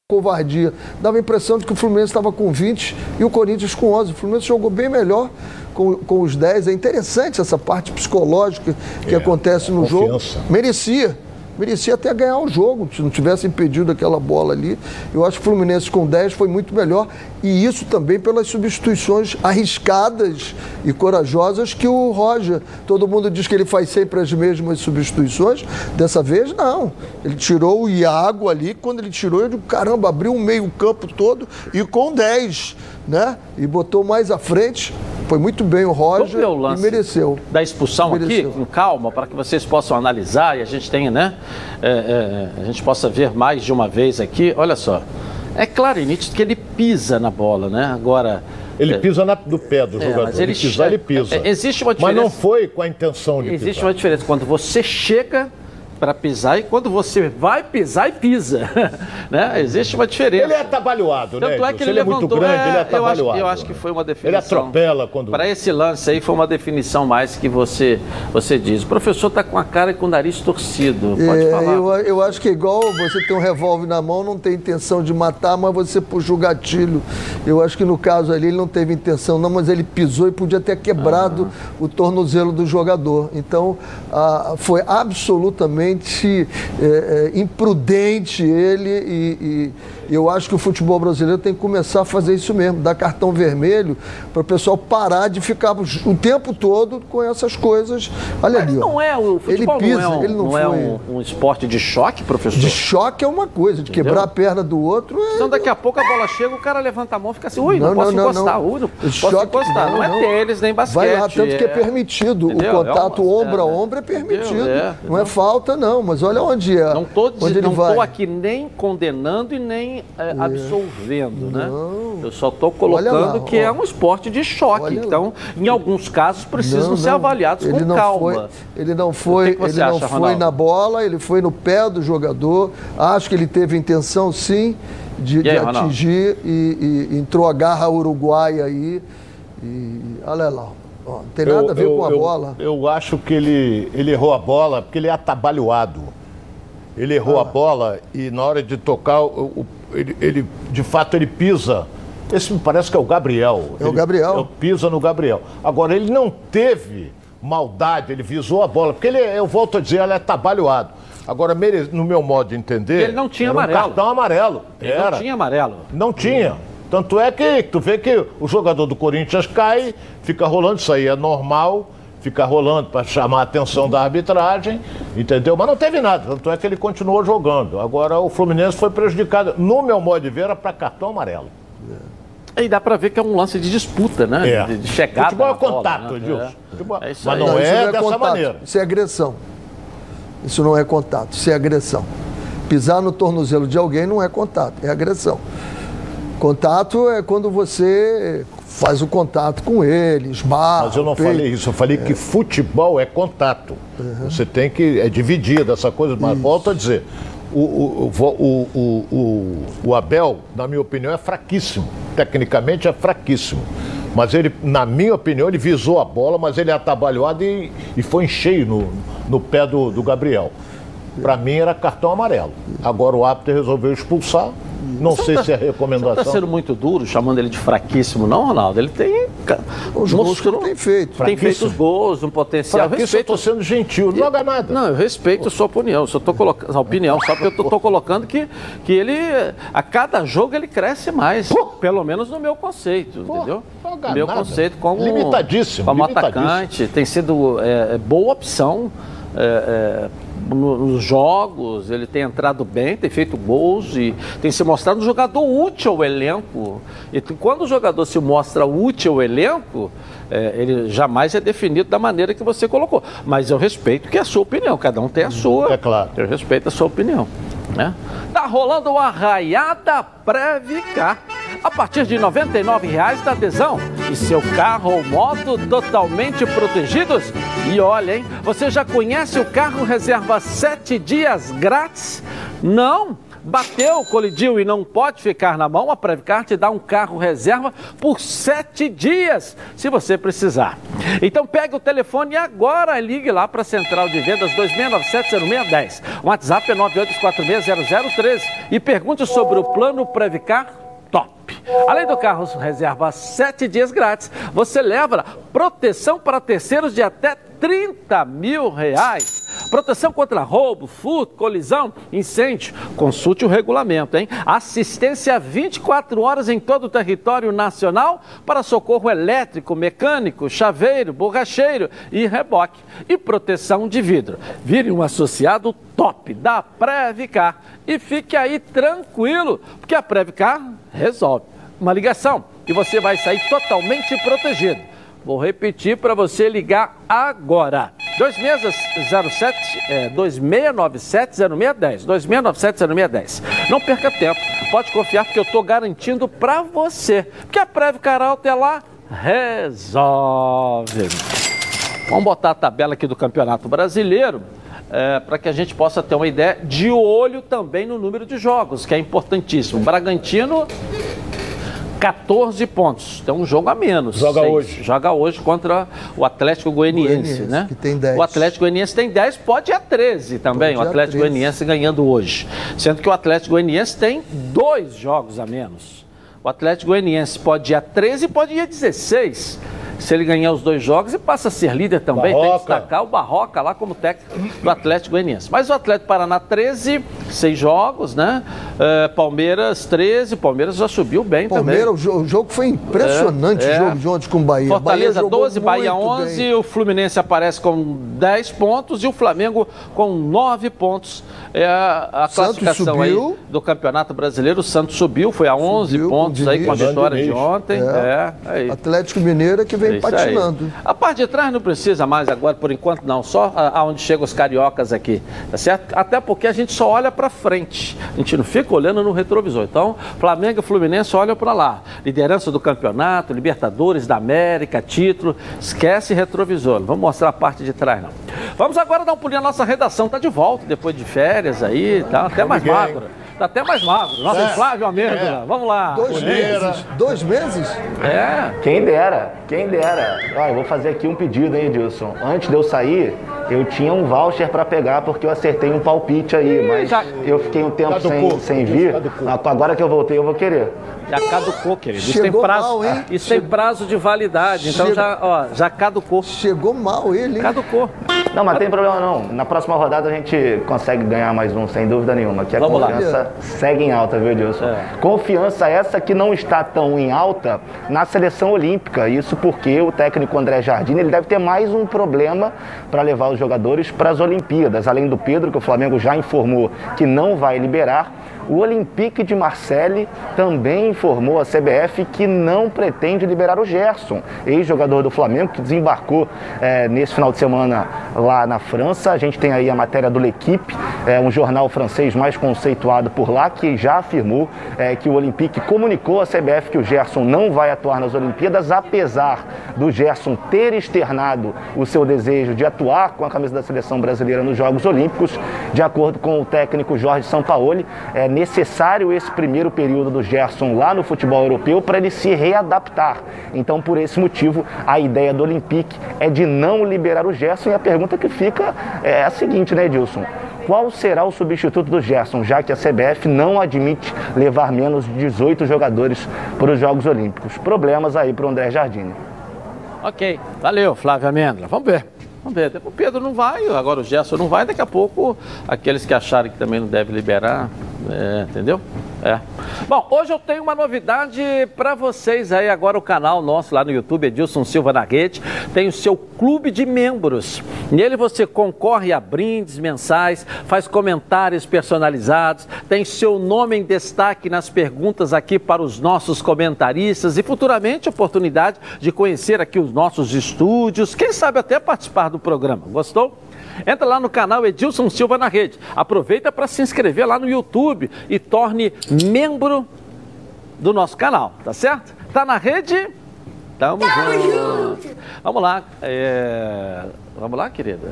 Covardia. Dava a impressão de que o Fluminense estava com 20 e o Corinthians com 11. O Fluminense jogou bem melhor com, com os 10. É interessante essa parte psicológica que É, acontece no jogo. Merecia. Merecia até ganhar o jogo, se não tivesse impedido aquela bola ali. Eu acho que o Fluminense com 10 foi muito melhor. E isso também pelas substituições arriscadas e corajosas que o Roger. Todo mundo diz que ele faz sempre as mesmas substituições. Dessa vez, não. Ele tirou o Iago ali. Quando ele tirou, ele, caramba, abriu o meio-campo todo e com 10, né? E botou mais à frente. Foi muito bem o Roger o lance e mereceu. da expulsão Mereceu. aqui, com calma, para que vocês possam analisar e a gente tenha, né? é, é, a gente possa ver mais de uma vez aqui. Olha só. É claro e nítido que ele pisa na bola, né? Agora. Ele é, pisa na- do pé do É, jogador. mas ele ele pisar, ele pisa. é, existe uma Mas não diferença- foi com a intenção de Existe pisar. uma diferença quando você chega para pisar e quando você vai pisar e pisa. né? Existe uma diferença. Ele é atabalhoado, né? Tanto é que Edilson? ele, é muito levantou. grande, é, ele é eu, acho, atabalhoado. eu acho que foi uma definição. Ele atropela quando... Para esse lance aí foi uma definição mais que você, você diz. O professor está com a cara e com o nariz torcido. Pode É, falar. eu, eu acho que é igual você tem um revólver na mão, não tem intenção de matar, mas você puxa o gatilho. Eu acho que no caso ali ele não teve intenção, não, mas ele pisou e podia ter quebrado o tornozelo do jogador. Então ah, foi absolutamente é, é, imprudente ele e, e eu acho que o futebol brasileiro tem que começar a fazer isso mesmo, dar cartão vermelho para o pessoal parar de ficar o tempo todo com essas coisas. Olha Mas ali, ó. não é o Ele futebol pisa, não é, um, ele não não é um, um esporte de choque, professor? De choque é uma coisa, de quebrar a perna do outro é. Então daqui a pouco a bola chega, o cara levanta a mão e fica assim, ui, não, posso encostar, ui, não posso Choque, encostar. Não, é tênis, nem basquete. Vai lá, tanto que é permitido. Entendeu? O contato É uma- ombro a é, ombro é permitido. entendeu? É, não é falta, não, mas olha onde é. Não estou ele não aqui nem condenando e nem é, absolvendo, né? Eu só estou colocando lá, que ó. é um esporte de choque. Então, em alguns casos, precisam Não, ser não. avaliados ele com não calma. Foi, ele não foi, que que ele não acha, foi Ronaldo? na bola, ele foi no pé do jogador. Acho que ele teve intenção, sim, de, E aí, de atingir e, e entrou a garra uruguaia aí. E olha lá. Ó, não tem nada a ver com a eu, bola. Eu acho que ele, ele errou a bola porque ele é atabalhoado. Ele errou Ah. a bola e na hora de tocar, o- o- ele, ele- de fato ele pisa. Esse me parece que é o Gabriel. É o Ele- Gabriel. ele pisa no Gabriel. Agora, ele não teve maldade, ele visou a bola, porque ele, eu volto a dizer, ele é atabalhoado. Agora, no meu modo de entender. Ele não tinha era um amarelo. cartão amarelo. Ele Era. não tinha amarelo. Não tinha. Tanto é que tu vê que o jogador do Corinthians cai, fica rolando, isso aí é normal, fica rolando para chamar a atenção da arbitragem, entendeu? Mas não teve nada, tanto é que ele continuou jogando. Agora o Fluminense foi prejudicado, no meu modo de ver, era para cartão amarelo. E dá pra ver que é um lance de disputa, né? É. De, de chegada. Futebol é na bola, contato, né? Edilson. É. Futebol- É isso Mas aí. não isso é dessa maneira. Isso é agressão. Isso não é contato, isso é agressão. Pisar no tornozelo de alguém não é contato, é agressão. Contato é quando você faz o contato com ele, esbarra. Mas eu não peita. falei isso, eu falei que futebol é contato. Você tem que. É dividido essa coisa, mas volto a dizer. O, o, o, o- o Abel, na minha opinião, é fraquíssimo. Tecnicamente é fraquíssimo. Mas ele, na minha opinião, ele visou a bola, mas ele é atabalhoado e, e foi em cheio no, no pé do, do Gabriel. Para mim era cartão amarelo. Agora o árbitro resolveu expulsar. Não sei tá- se é Você não recomendação. está sendo muito duro chamando ele de fraquíssimo, não, Ronaldo? Ele tem. Os gols que ele tem feito. Tem feito os gols, um potencial. Isso eu Respeito estou sendo gentil, não joga nada. Não, eu respeito a sua opinião. Só tô colocando a opinião, só porque eu estou colocando que, que ele, a cada jogo, ele cresce mais. Pelo menos no meu conceito, entendeu? joga meu nada. conceito como, Limitadíssimo, como limitadíssimo. atacante. Tem sido é, é, boa opção. é, é, nos jogos, ele tem entrado bem, tem feito gols e tem se mostrado um jogador útil ao elenco. E quando o jogador se mostra útil ao elenco, é, ele jamais é definido da maneira que você colocou. Mas eu respeito que é a sua opinião, cada um tem a sua. É claro. Eu respeito a sua opinião. Né? Tá rolando uma raiada Previcar. A partir de R$ 99,00 da adesão. E seu carro ou moto totalmente protegidos. E olha, hein? Você já conhece o carro reserva 7 dias grátis? Não? Bateu, colidiu e não pode ficar na mão, a Previcar te dá um carro reserva por sete dias, se você precisar. Então pegue o telefone agora e ligue lá para a Central de Vendas 2697-0610. O WhatsApp é 98460013 e pergunte sobre o plano Previcar Top. Além do carro reserva sete dias grátis, você leva proteção para terceiros de até 30 mil reais. Proteção contra roubo, furto, colisão, incêndio. Consulte o regulamento, hein? Assistência 24 horas em todo o território nacional para socorro elétrico, mecânico, chaveiro, borracheiro e reboque. E proteção de vidro. Vire um associado top da Previcar e fique aí tranquilo, porque a Previcar resolve. Uma ligação e você vai sair totalmente protegido. Vou repetir para você ligar agora. 2607, é, 2697-0610. 2697-0610. Não perca tempo. Pode confiar porque eu estou garantindo para você. Porque a Previcar Alta é lá resolve. Vamos botar a tabela aqui do Campeonato Brasileiro. para que a gente possa ter uma ideia de olho também no número de jogos, que é importantíssimo. Bragantino 14 pontos. Tem um jogo a menos. Joga Seis. hoje. Joga hoje contra o Atlético Goianiense, Goianiense, né? que tem 10. O Atlético Goianiense tem 10, pode ir a 13 também. Pode o Atlético 13. Goianiense ganhando hoje. Sendo que o Atlético Goianiense tem dois jogos a menos. O Atlético Goianiense pode ir a 13 e pode ir a 16. Se ele ganhar os dois jogos e passa a ser líder também, tem que Barroca. destacar o Barroca lá como técnico do Atlético Goianiense. Mas o Atlético Paraná 13, seis jogos, né? Eh, Palmeiras 13, Palmeiras já subiu bem Palmeiras, também. o jo- o jogo foi impressionante, É, o é. jogo de ontem com o Bahia. Fortaleza Bahia jogou 12, Bahia muito 11, bem. o Fluminense aparece com 10 pontos e o Flamengo com 9 pontos. É a, a classificação aí do Campeonato Brasileiro. O Santos subiu, foi a 11 Subiu com pontos aí com a Diniz. vitória de Diniz. ontem. É, é isso. Atlético Mineiro é que É vem aí. patinando. A parte de trás não precisa mais agora, por enquanto não, só aonde chegam os cariocas aqui, tá certo? Até porque a gente só olha para frente, a gente não fica olhando no retrovisor. Então, Flamengo e Fluminense olham para lá. Liderança do campeonato, Libertadores da América, título, esquece retrovisor, não vamos mostrar a parte de trás não. Vamos agora dar um pulinho na nossa redação, tá de volta depois de férias aí, tá até mais magro. Tá até mais magro. Nossa, É. Flávio Amêndola. É. Vamos lá. Dois meses? Dois meses? É. Quem dera, quem dera. Ó, eu vou fazer aqui um pedido, hein, Edilson. Antes de eu sair, eu tinha um voucher pra pegar porque eu acertei um palpite aí, mas já- eu fiquei um tempo Caducou. sem, sem vir. Caducou. Agora que eu voltei, eu vou querer. Já caducou, querido. Isso tem Chegou prazo, mal, hein? isso tem prazo de validade. Então já, ó, já caducou. Chegou mal ele, hein? Caducou. Não, mas tem problema não. Na próxima rodada a gente consegue ganhar mais um, sem dúvida nenhuma. Que a Vamos lá. confiança segue em alta, viu, Edilson? É. Confiança essa que não está tão em alta na seleção olímpica. Isso porque o técnico André Jardim ele deve ter mais um problema para levar os jogadores para as Olimpíadas. Além do Pedro, que o Flamengo já informou que não vai liberar. O Olympique de Marseille também informou a CBF que não pretende liberar o Gerson, ex-jogador do Flamengo, que desembarcou eh, nesse final de semana lá na França. A gente tem aí a matéria do L'Equipe, eh, um jornal francês mais conceituado por lá, que já afirmou eh, que o Olympique comunicou à CBF que o Gerson não vai atuar nas Olimpíadas, apesar do Gerson ter externado o seu desejo de atuar com a camisa da seleção brasileira nos Jogos Olímpicos. De acordo com o técnico Jorge Sampaoli, é necessário esse primeiro período do Gerson lá no futebol europeu para ele se readaptar. Então, por esse motivo, a ideia do Olympique é de não liberar o Gerson. E a pergunta que fica é a seguinte, né, Edilson? Qual será o substituto do Gerson, já que a CBF não admite levar menos de 18 jogadores para os Jogos Olímpicos? Problemas aí para o André Jardine. Ok, valeu, Flávio Amêndola. Vamos ver. Vamos ver. O Pedro não vai, agora o Gerson não vai, daqui a pouco aqueles que acharem que também não deve liberar, é, entendeu? É. Bom, hoje eu tenho uma novidade para vocês aí, agora o canal nosso lá no YouTube, Edilson Silva na Rede, tem o seu clube de membros. Nele você concorre a brindes mensais, faz comentários personalizados, tem seu nome em destaque nas perguntas aqui para os nossos comentaristas e futuramente oportunidade de conhecer aqui os nossos estúdios, quem sabe até participar do programa. Gostou? Entra lá no canal Edilson Silva na Rede. Aproveita para se inscrever lá no YouTube e torne membro do nosso canal, tá certo? Tá na rede? Tamo, junto. Vamos lá. é, Vamos lá, querida.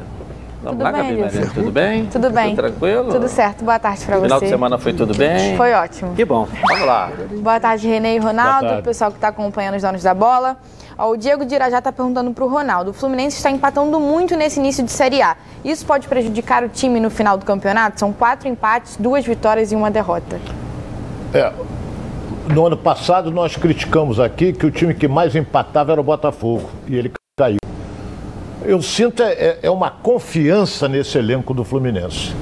Vamos Tudo lá, bem, Gabi Maria. Tudo bem? Tudo bem. Tudo tranquilo? Tudo certo. Boa tarde pra você. Final de semana foi tudo bem? Foi ótimo. Que bom. Vamos lá. Boa tarde, Renê e Ronaldo, o pessoal que está acompanhando os donos da bola. Ó, o Diego de Irajá está perguntando para o Ronaldo. O Fluminense está empatando muito nesse início de Série A. Isso pode prejudicar o time no final do campeonato? São quatro empates, duas vitórias e uma derrota. É, no ano passado nós criticamos aqui que o time que mais empatava era o Botafogo e ele caiu. Eu sinto é, é- é uma confiança nesse elenco do Fluminense.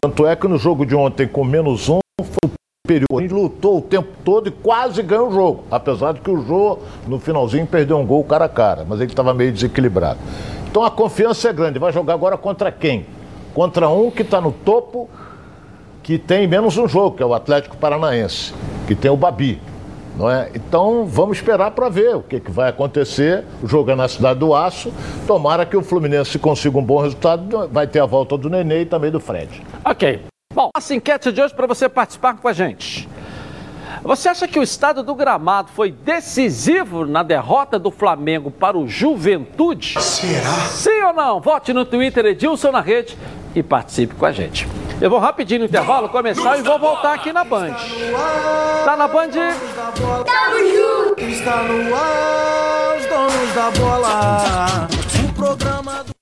Tanto é que no jogo de ontem com menos um período. Ele lutou o tempo todo e quase ganhou o jogo. Apesar de que o Jô, no finalzinho, perdeu um gol cara a cara, mas ele estava meio desequilibrado. Então a confiança é grande. Vai jogar agora contra quem? Contra um que está no topo que tem menos um jogo, que é o Atlético Paranaense, que tem o Babi. Não é? Então vamos esperar para ver o que, que vai acontecer. O jogo é na cidade do Aço. Tomara que o Fluminense consiga um bom resultado. Vai ter a volta do Nenê e também do Fred. Ok. Bom, essa enquete de hoje para você participar com a gente. Você acha que o estado do gramado foi decisivo na derrota do Flamengo para o Juventude? Será? Sim ou não? Vote no Twitter Edilson na rede e participe com a gente. Eu vou rapidinho no intervalo começar e vou voltar aqui na Band. Tá na Band? Está no ar, os donos da bola. O programa do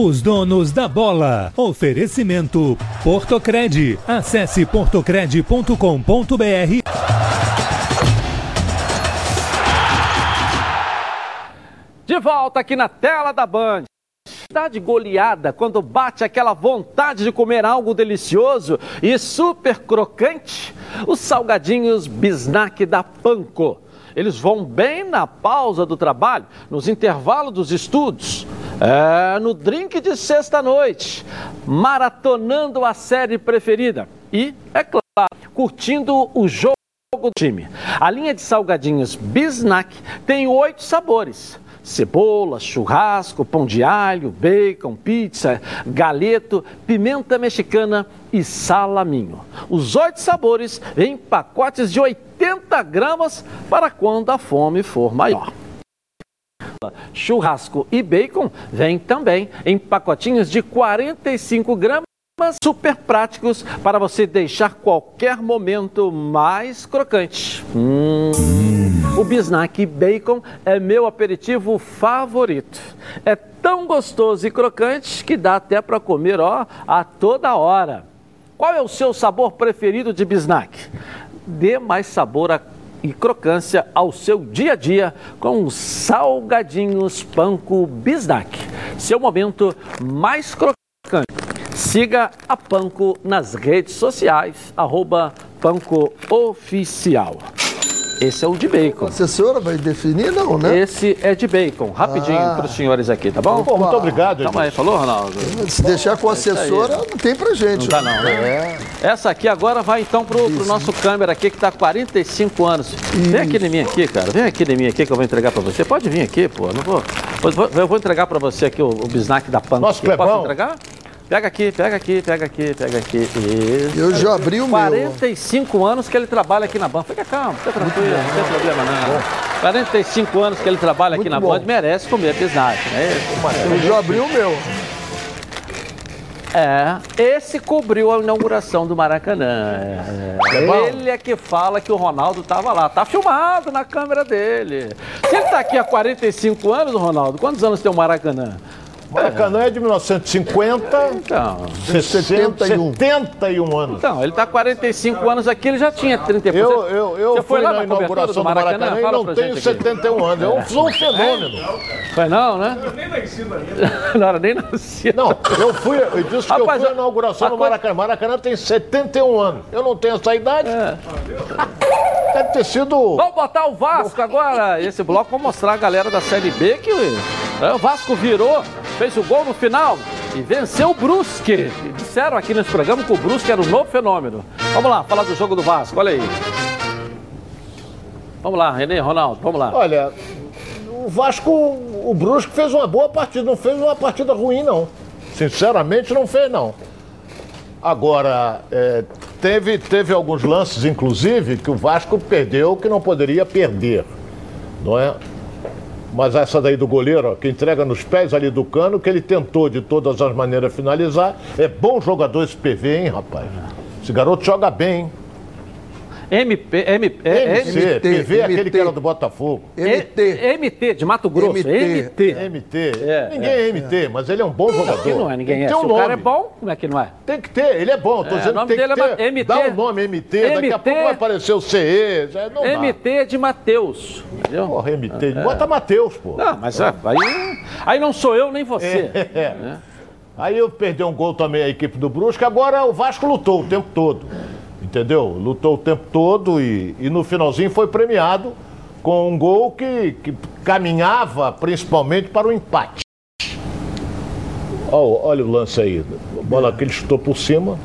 Os donos da bola. Oferecimento Portocred. Acesse portocred.com.br. De volta aqui na tela da Band. Está de goleada quando bate aquela vontade de comer algo delicioso e super crocante? Os salgadinhos Bisnack da Panko. Eles vão bem na pausa do trabalho, nos intervalos dos estudos, é, no drink de sexta-noite, maratonando a série preferida e, é claro, curtindo o jogo do time. A linha de salgadinhos Bisnack tem oito sabores. Cebola, churrasco, pão de alho, bacon, pizza, galeto, pimenta mexicana e salaminho. Os oito sabores em pacotes de 80 gramas para quando a fome for maior. Churrasco e bacon vem também em pacotinhos de 45 gramas super práticos para você deixar qualquer momento mais crocante. Hum. O Bisnack Bacon é meu aperitivo favorito. É tão gostoso e crocante que dá até para comer ó, a toda hora. Qual é o seu sabor preferido de Bisnack? Dê mais sabor a e crocância ao seu dia a dia com os salgadinhos Panko Bisnack. Seu momento mais crocante. Siga a Panko nas redes sociais, arroba Panko Oficial. Esse é o de bacon. A assessora vai definir, não, né? Esse é de bacon. Rapidinho Ah. para os senhores aqui, tá bom? Pô, muito obrigado. Calma aí, falou, Ronaldo? Se deixar com a assessora, não tem pra gente. Não dá não, né? Essa aqui agora vai então pro, pro nosso câmera aqui que tá há 45 anos. Vem aqui em mim aqui, cara. Vem aqui em mim aqui que eu vou entregar pra você. Pode vir aqui, pô. Não vou. Eu vou, entregar pra você aqui o, o bisnack da Pampa. Nosso aqui. Posso Clebão. entregar? Pega aqui, pega aqui, pega aqui, pega aqui. Isso. Eu já abri o meu. 45 anos que ele trabalha aqui na Band. Fica calmo, fica tranquilo, não tem problema não. 45 anos que ele trabalha aqui Muito na bom. Band, merece comer bisnack, né? Eu já abri o meu. É, esse cobriu a inauguração do Maracanã. É, ele é que fala que o Ronaldo estava lá. Tá filmado na câmera dele. Se ele tá aqui há 45 anos, Ronaldo, quantos anos tem o Maracanã? Maracanã é de 1950, Então, 71. 71 anos. então ele tá há 45 anos aqui, ele já tinha 30 Eu, eu, eu Você fui lá na na inauguração do do Maracanã, Maracanã? e não tenho gente aqui. 71 anos. Eu sou um fenômeno. Foi não, né? Eu nem nascido ainda. Não era nem nascido. Não, eu fui, eu disse que Rapaz, eu fui à inauguração do Maracanã. Maracanã tem 71 anos. Eu não tenho essa idade. É. Deve ter sido. Vamos botar o Vasco agora, esse bloco, vamos mostrar a galera da Série B que é, o Vasco virou, fez o gol no final e venceu o Brusque. Disseram aqui nesse programa que o Brusque era um novo fenômeno. Vamos lá, falar do jogo do Vasco, olha aí. Vamos lá, Renê, Ronaldo, vamos lá. Olha, o Vasco, o Brusque fez uma boa partida, não fez uma partida ruim, não. Sinceramente, não fez, não. Agora, é, teve, teve alguns lances, inclusive, que o Vasco perdeu que não poderia perder, não é? Mas essa daí do goleiro, ó, que entrega nos pés ali do cano, que ele tentou de todas as maneiras finalizar. É bom jogador esse PV, hein, rapaz? Esse garoto joga bem, hein? MP, MP, é, MC, MT, PV é aquele que era do Botafogo. MT. é, MT, de Mato Grosso, MT. MT. MT. É, Ninguém é, MT, mas ele é um bom jogador. Que não é, ninguém é. que Se o cara nome. é bom, como é que não é? Tem que ter, ele é bom. Tô É, o dizendo nome que tem dele que é ter. MT. Dá o nome MT, daqui a pouco vai aparecer o CE. MT é de Mateus, entendeu? Porra, MT. Bota Matheus, pô. Não, mas é, aí, aí não sou eu nem você. É. Aí eu perdi um gol também a equipe do Brusque. Agora o Vasco lutou o tempo todo. Entendeu? Lutou o tempo todo e, e no finalzinho foi premiado com um gol que, que caminhava principalmente para o empate. Ó, olha o lance aí. A bola que ele chutou por cima.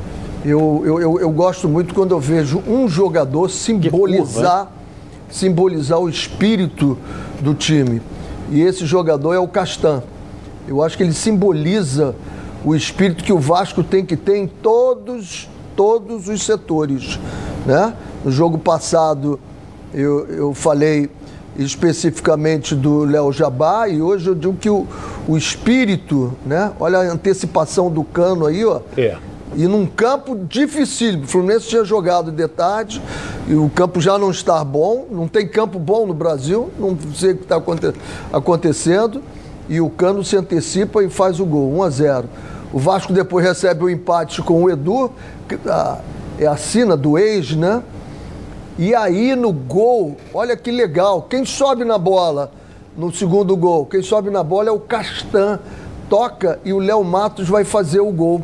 Eu, eu, eu, eu gosto muito quando eu vejo um jogador simbolizar, simbolizar o espírito do time. E esse jogador é o Castan. Eu acho que ele simboliza o espírito que o Vasco tem que ter em todos, todos os setores. Né? No jogo passado, eu, eu falei especificamente do Léo Jabá e hoje eu digo que o, o espírito, né? olha a antecipação do cano aí, ó. É. E num campo difícil. O Fluminense tinha jogado de tarde e o campo já não está bom. Não tem campo bom no Brasil. Não sei o que está aconte- acontecendo. E o Cano se antecipa e faz o gol, 1 a 0. O Vasco depois recebe o empate com o Edu, que, ah, é a sina do ex, né? E aí no gol, olha que legal, quem sobe na bola no segundo gol? Quem sobe na bola é o Castan. Toca e o Léo Matos vai fazer o gol.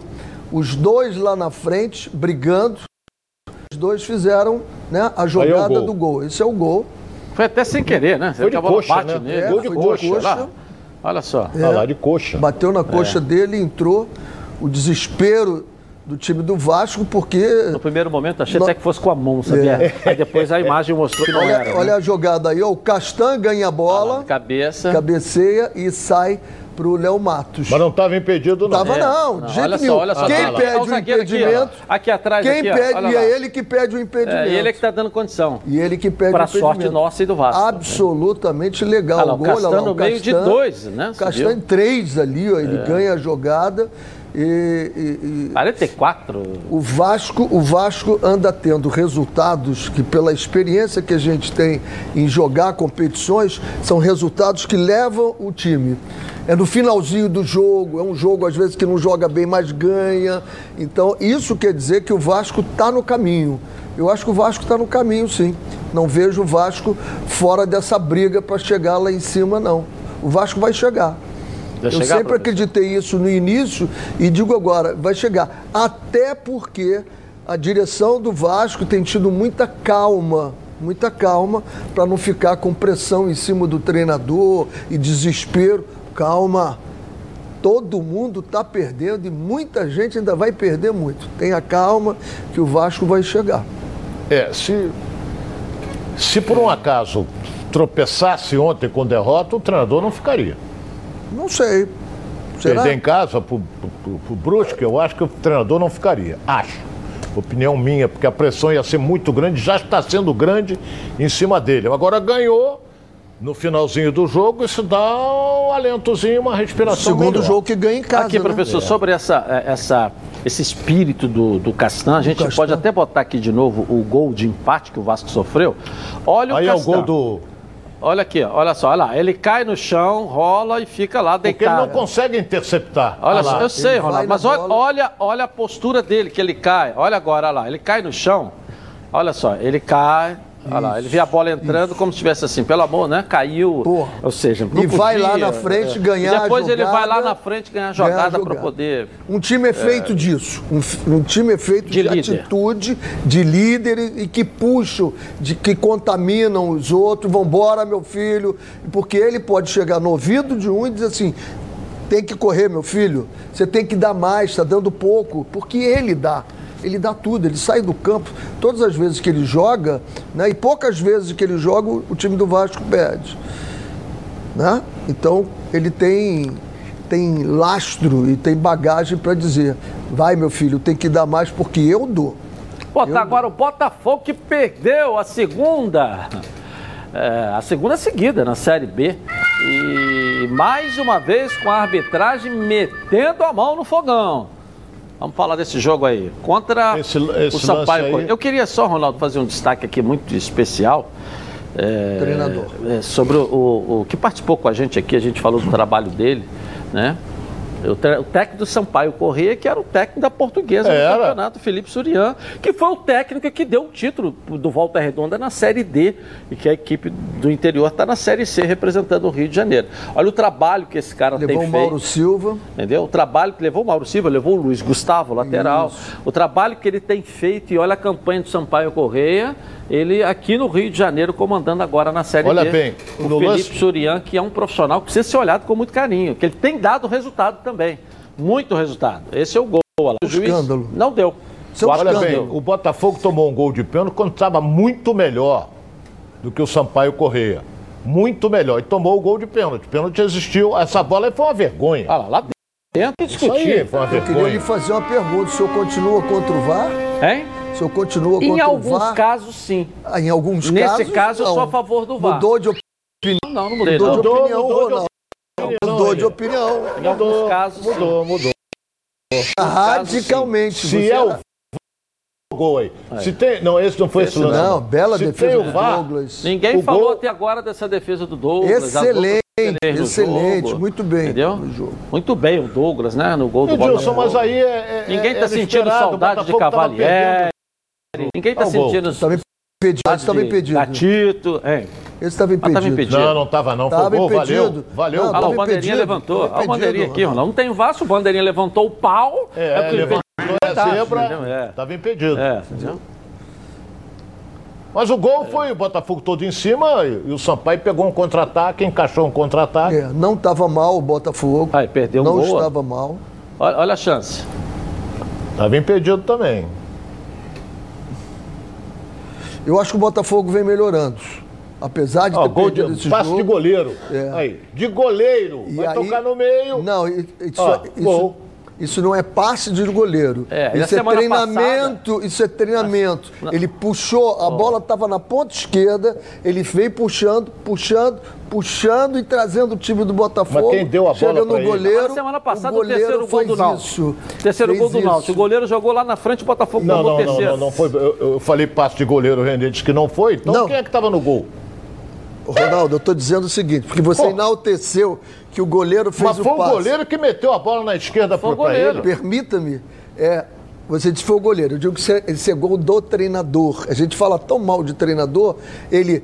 Os dois lá na frente, brigando. Os dois fizeram né, a jogada gol. do gol. Esse é o gol. Foi até sem querer, né? Foi de coxa, bate né? nele. É, Gol de foi de coxa. Olha só. Olha lá, de coxa. Bateu na coxa dele, entrou. O desespero do time do Vasco, porque. No primeiro momento achei No- até que fosse com a mão, sabia? Aí depois a imagem mostrou que não era. Olha, olha né? a jogada aí, ó. O Castan ganha a bola. Cabeça. cabeceia e sai pro Léo Matos. Mas não estava impedido, não. Tava É, não, de jeito olha só, nenhum. olha só, Quem olha pede o o zagueiro aqui, impedimento. Aqui atrás, Quem aqui, pede, olha e lá. é ele que pede o impedimento. É, e ele é que está dando condição. E ele que pede Pra o impedimento. sorte nossa e do Vasco. Absolutamente legal. Olha lá, o gol, olha Castan lá, no o meio de Castan- dois, né? Você Castan viu? em três ali, ó, ele É. ganha a jogada. E, e- e 44. o Vasco, o Vasco anda tendo resultados que, pela experiência que a gente tem em jogar competições, são resultados que levam o time. É no finalzinho do jogo, é um jogo às vezes que não joga bem, mas ganha. Então, isso quer dizer que o Vasco está no caminho. Eu acho que o Vasco está no caminho, sim. Não vejo o Vasco fora dessa briga para chegar lá em cima, não. O Vasco vai chegar. Vai Eu sempre acreditei isso no início e digo agora, vai chegar. Até porque a direção do Vasco tem tido muita calma, muita calma, para não ficar com pressão em cima do treinador e desespero. Calma. Todo mundo está perdendo e muita gente ainda vai perder muito. Tenha calma que o Vasco vai chegar. É, se, se por um acaso tropeçasse ontem com derrota, o treinador não ficaria. Não sei. Será? Perder em casa pro, pro, pro, pro Brusque, eu acho que o treinador não ficaria. Acho. Opinião minha, porque a pressão ia ser muito grande, já está sendo grande em cima dele. Agora ganhou no finalzinho do jogo, isso dá um alentozinho, uma respiração Segundo melhor. jogo que ganha em casa. Aqui, né? professor, sobre essa, eh, essa, esse espírito do, do Castan, a gente Castan. pode até botar aqui de novo o gol de empate que o Vasco sofreu. Olha Aí o é o Castan. gol do. Olha aqui, olha só, olha lá. Ele cai no chão, rola e fica lá Porque ele deitado. não consegue interceptar. Olha Ah só, lá. eu sei, Ronaldo, mas olha, olha, olha a postura dele, que ele cai. Olha agora, olha lá, ele cai no chão. Olha só, ele cai. Olha lá, ele vê a bola entrando como se estivesse assim, pelo amor, né? Caiu. Porra. Ou seja, não E vai lá na frente é. ganhar E depois ele vai lá na frente ganhar a jogada para poder. Um time é feito disso. Um, um time é feito De de, atitude, de líder e, e que puxam, de que contaminam os outros. Vambora, meu filho. Porque ele pode chegar no ouvido de um e dizer assim: tem que correr, meu filho. Você tem que dar mais, está dando pouco. Porque ele dá. Ele dá tudo, ele sai do campo. Todas as vezes que ele joga, né, e poucas vezes que ele joga, o- time do Vasco perde né? Então ele tem tem lastro e tem bagagem para dizer, vai meu filho, tem que dar mais porque eu dou. Botar agora o Botafogo que perdeu a segunda. é, a segunda seguida na Série B. E mais uma vez com a arbitragem metendo a mão no fogão. Vamos falar desse jogo aí. Contra Esse- o esse Sampaio. lance aí-. Eu queria só, Ronaldo, fazer um destaque aqui muito especial. é, Treinador. é, sobre o, o- o que participou com a gente aqui, a gente falou do trabalho dele, né? O, o técnico do Sampaio Corrêa, que era o técnico da portuguesa Era. do campeonato, Felipe Surian, que foi o técnico que deu o título do Volta Redonda na Série D e que a equipe do interior está na Série C representando o Rio de Janeiro. Olha o trabalho que esse cara Levou tem o feito. Mauro Silva, Entendeu? O trabalho que levou o Mauro Silva, levou o Luiz Gustavo, lateral. O trabalho que ele tem feito, e olha a campanha do Sampaio Correia, ele aqui no Rio de Janeiro, comandando agora na Série Olha D. bem, o no Felipe lance- Surian, que é um profissional que precisa ser olhado com muito carinho, que ele tem dado resultado também. Muito resultado. Esse é o gol. Olha lá. O juiz escândalo. não deu. Isso é O Olha escândalo. bem, o Botafogo tomou um gol de pênalti quando estava muito melhor do que o Sampaio Correia. Muito melhor. E tomou o gol de pênalti. Pênalti existiu. Essa bola aí foi uma vergonha. Olha lá, lá dentro Isso aí discutir. foi uma eu queria lhe vergonha. fazer uma pergunta, o senhor continua contra o VAR? Hein? O senhor continua Em contra alguns VAR? casos, sim. Ah, Em alguns Nesse casos, caso, eu sou a favor do VAR. Mudou de, opinião, Não, não mudei, mudou de não. Mudou, opinião, mudou de Ronaldo. Mudou de opinião. Em alguns casos, sim. Mudou, mudou. Radicalmente. Se Você- é o gol aí. Se tem. Não, esse não foi esse lance. Não, bela Se defesa tem o do VAR, Douglas. Ninguém O falou gol- até agora dessa defesa do Douglas. as Excelente, no excelente, jogo, muito bem Entendeu? no jogo. Muito bem o Douglas, né? No gol do Edilson, Botafogo. mas aí é. é- Ninguém é- tá era sentindo saudade de Cavalieri. Ninguém tá o gol. sentindo Estava impedido, estava de impedido. Gatito. É. Esse estava impedido. impedido. Não, não tava não. Foi Tava valeu. impedido. Valeu. Não, Olha lá, tava o Bandeirinha impedido, levantou. Olha o Bandeirinha impedido, aqui, Ronaldo. Não tem Vasco, o Bandeirinha levantou o pau. É, porque ele levantou a Tá, zebra, entendeu? É. impedido. É, entendeu? Mas o gol foi o Botafogo todo em cima e, o Sampaio pegou um contra-ataque, encaixou um contra-ataque. É, não estava mal o Botafogo. Aí, perdeu um não gol. estava mal. Olha, olha a chance. Tava impedido também. Eu acho que o Botafogo vem melhorando. apesar de ter gol de, esse passe jogo. de goleiro. É. Aí, de goleiro. E vai aí- tocar no meio. Não, isso, isso. Isso não é passe de goleiro. É, a isso é treinamento, isso é treinamento. Ele puxou, a bola estava na ponta esquerda, ele veio puxando, puxando, puxando e trazendo o time do Botafogo. Mas quem deu a bola Chega no ele? goleiro. Agora, semana passada, o, goleiro terceiro gol do Náutico. Isso, Terceiro fez gol do Náutico. O goleiro jogou lá na frente, o Botafogo Não, não, o não, terceiro. não, não foi. Eu, eu falei passe de goleiro, o René disse que não foi. Então Não. quem é que estava no gol? Ronaldo, eu estou dizendo o seguinte, porque você Pô. enalteceu que o goleiro fez Mas o foi o passe. goleiro que meteu a bola na esquerda Foi o para goleiro. ele. Permita-me, é, você disse que foi o goleiro. Eu digo que isso esse é gol do treinador. A gente fala tão mal de treinador, ele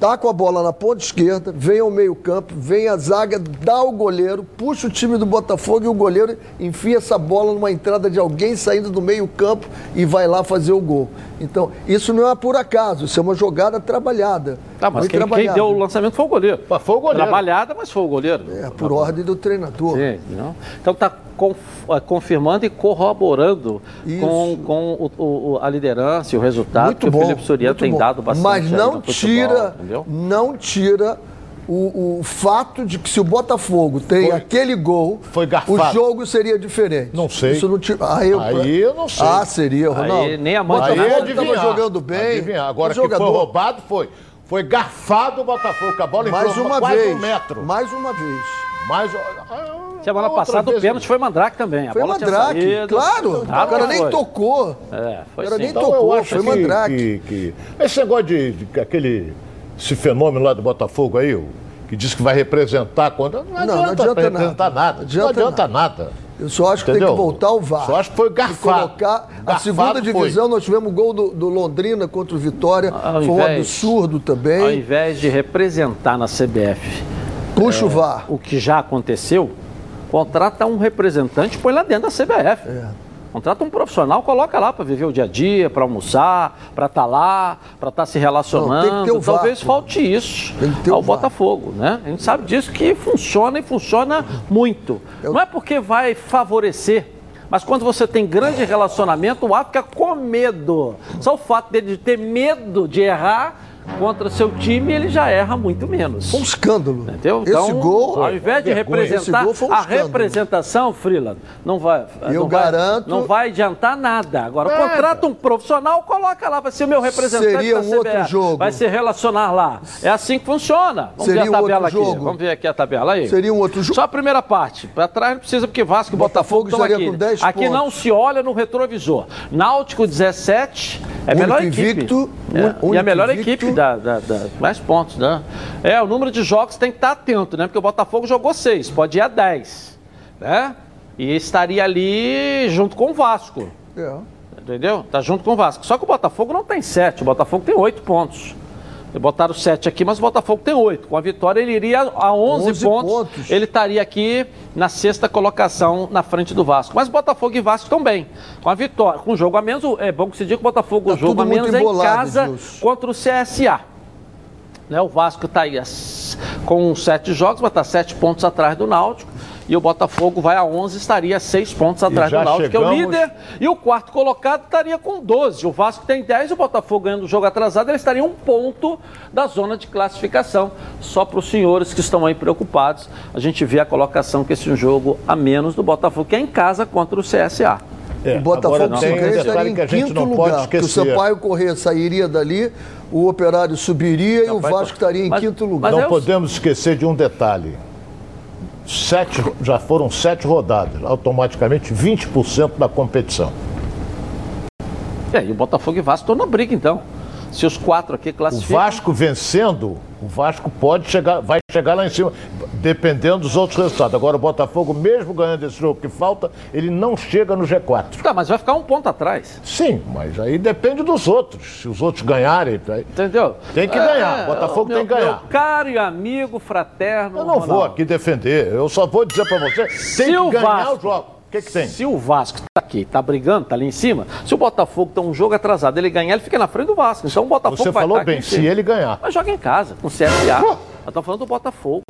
tá com a bola na ponta esquerda, vem ao meio-campo, vem a zaga, dá o goleiro, puxa o time do Botafogo e o goleiro enfia essa bola numa entrada de alguém saindo do meio-campo e vai lá fazer o gol. Então, isso não é por acaso, isso é uma jogada trabalhada. Tá, mas quem, quem deu o lançamento foi o goleiro. Mas foi o goleiro. Trabalhada, mas foi o goleiro. É, por ordem do treinador. Sim, não? Então está confirmando e corroborando Isso. com, com o- o- a liderança e o resultado Muito que bom. o Felipe Soriano tem bom. dado bastante. Mas não futebol, tira, entendeu? não tira o, o fato de que se o Botafogo tem Foi- aquele gol, o jogo seria diferente. Não sei. Isso não tira. Aí eu, Aí eu não sei. Ah, seria, Ronaldo. Aí nem a mãe Aí estava jogando bem. Adivinhar. Agora o que foi roubado, foi. Foi garfado o Botafogo, a bola mais entrou uma quase vez. um metro. Mais uma vez. Mais, ah, Semana outra passada o vez, pênalti foi Mandrake também. A Foi bola Mandrake, claro. Nada o cara nem foi. tocou. É, foi O cara sim. nem Então tocou, eu acho foi que, Mandrake. que, que- Esse negócio de, de aquele esse fenômeno lá do Botafogo aí, que diz que vai representar contra. Não, não adianta, adianta representar nada. nada. Não adianta não adianta nada. Eu só acho que tem Entendeu? que voltar o VAR. Só acho que foi garfado. Colocar a segunda foi. divisão, nós tivemos o gol do, do Londrina contra o Vitória. Ao foi um invés- absurdo também. Ao invés de representar na CBF Puxa o VAR. o que já aconteceu, contrata um representante e põe lá dentro da CBF. É. Contrata um profissional, coloca lá para viver o dia a dia, para almoçar, para estar lá, para estar se relacionando. Não, Talvez pô. falte isso ao. Botafogo, né? A gente sabe disso que funciona e funciona muito. Eu- Não é porque vai favorecer. Mas quando você tem grande relacionamento, o árbitro fica com medo. Só o fato dele de ter medo de errar contra seu time, ele já erra muito menos. Foi um escândalo. Entendeu? Esse Então, gol. ao invés de vergonha. representar, Esse um a representação, Freeland, não vai. Eu não vai- garanto- não vai adiantar nada. Agora, Nada. contrata um profissional, coloca lá, vai ser meu representante Seria um outro jogo. Vai se relacionar lá. É assim que funciona. Vamos Seria ver um a tabela outro aqui. jogo. Vamos ver aqui a tabela aí. Seria um outro jogo. Só a primeira parte. Para trás não precisa, porque Vasco e Botafogo Botafogo estão estaria aqui. com 10 aqui pontos. não se olha no retrovisor. Náutico 17 é a Único melhor equipe. invicto, É, un- e a melhor invicto. equipe da, da, da- mais pontos, né? É, o número de jogos tem que estar atento, né? Porque o Botafogo jogou 6, pode ir a 10, né? E estaria ali junto com o Vasco, É. entendeu? Tá junto com o Vasco. Só que o Botafogo não tem 7, o Botafogo tem 8 pontos. Botaram 7 aqui, mas o Botafogo tem 8. Com a vitória ele iria a 11, 11 pontos. pontos. Ele estaria aqui na sexta colocação na frente do Vasco. Mas Botafogo e Vasco estão bem. Com a vitória, com o jogo a menos, é bom que se diga que o Botafogo Tá jogo a menos muito é em embolado, casa Gilson. contra o CSA. Né, o Vasco está aí com sete jogos, vai estar sete pontos atrás do Náutico. E o Botafogo vai a 11, estaria a seis pontos atrás do Náutico, que é o chegamos- líder. E o quarto colocado estaria com 12. O Vasco tem 10, o Botafogo ganhando o jogo atrasado, ele estaria um ponto da zona de classificação. Só para os senhores que estão aí preocupados, a gente vê a colocação que esse jogo a menos do Botafogo, que é em casa contra o CSA. É, O Botafogo se ganha estaria em quinto não lugar. porque o. Sampaio Corrêa sairia dali, o Operário subiria e o Vasco estaria em Mas- quinto lugar. Não é podemos esquecer de um detalhe. Sete, já foram sete rodadas, automaticamente 20% da competição. É, e o Botafogo e Vasco estão na briga, então. Se os quatro aqui O classificam... Vasco vencendo, o Vasco pode chegar, vai chegar lá em cima, dependendo dos outros resultados. Agora o Botafogo, mesmo ganhando esse jogo que falta, ele não chega no G4. Tá, mas vai ficar um ponto atrás. Sim, mas aí depende dos outros. Se os outros ganharem, aí- Entendeu? Tem que ganhar, Botafogo meu- tem que ganhar. Meu caro e amigo fraterno. eu não vou Ronaldo. aqui defender. Eu só vou dizer pra você, tem Se que o ganhar Vasco- o jogo. O que, que tem? Se o Vasco tá aqui, tá brigando, tá ali em cima, se o Botafogo tá um jogo atrasado, ele ganhar, ele fica na frente do Vasco. Então o Botafogo Você vai falou tá bem, em se ele ganhar. Mas joga em casa, com o CSA. Pô. Eu tô falando do Botafogo.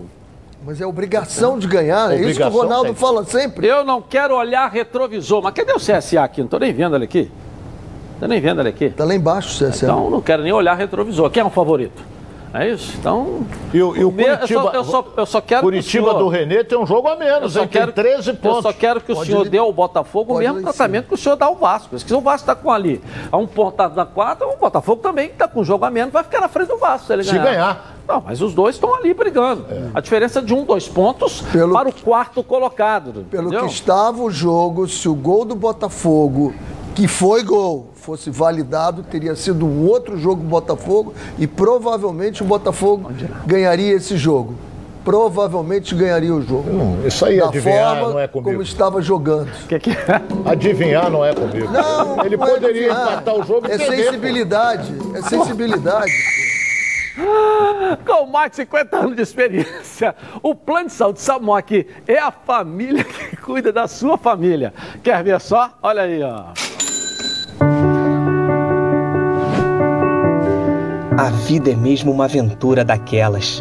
Mas é obrigação de ganhar. É isso que o Ronaldo tem. fala sempre. Eu não quero olhar retrovisor. Mas cadê o CSA aqui? Não tô nem vendo ele aqui. Tô nem vendo ele aqui. Tá lá embaixo, CSA. Então não quero nem olhar retrovisor. Quem é o favorito? É isso? Então. E o, e o me- eu, Curitiba, só, eu, só, eu só quero Curitiba que o senhor, do Renê tem um jogo a eu menos, só hein? tem quero, 13 Eu pontos. só quero que o Pode senhor ir- dê ao Botafogo o mesmo tratamento que o senhor dá ao Vasco. Se o Vasco está com ali a um pontado na quarta, o Botafogo também está com um jogo a menos, vai ficar na frente do Vasco se ele Se ganhar. ganhar. Não, mas os dois estão ali brigando. A diferença é de um, dois pontos Pelo- para o quarto colocado. Pelo entendeu? que estava o jogo, se o gol do Botafogo, que foi gol, fosse validado, teria sido um outro jogo do Botafogo e provavelmente o Botafogo ganharia esse jogo. Provavelmente ganharia o jogo. Hum, isso aí, da adivinhar forma não é comigo. como estava jogando. Que que é? Adivinhar não é comigo. Não, Ele não é poderia adivinhar. empatar o jogo e É perder. pô. sensibilidade. É sensibilidade. Com mais de 50 anos de experiência, o Plano de Saúde Samok é a família que cuida da sua família. Quer ver só? Olha aí, ó. A vida é mesmo uma aventura daquelas.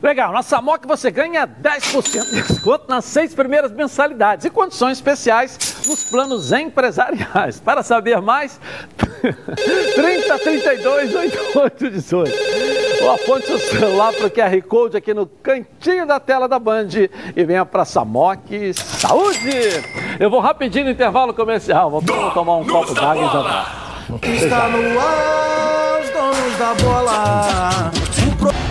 Legal, na Samok você ganha 10% de desconto nas seis primeiras mensalidades e condições especiais nos planos empresariais. Para saber mais, 30 32 88 18. Ou aponte seu celular para o QR Code aqui no cantinho da tela da Band e venha para Samok Saúde. Eu vou rapidinho no intervalo comercial, vou tomar um copo d'água e já. Está no ar, os donos da bola.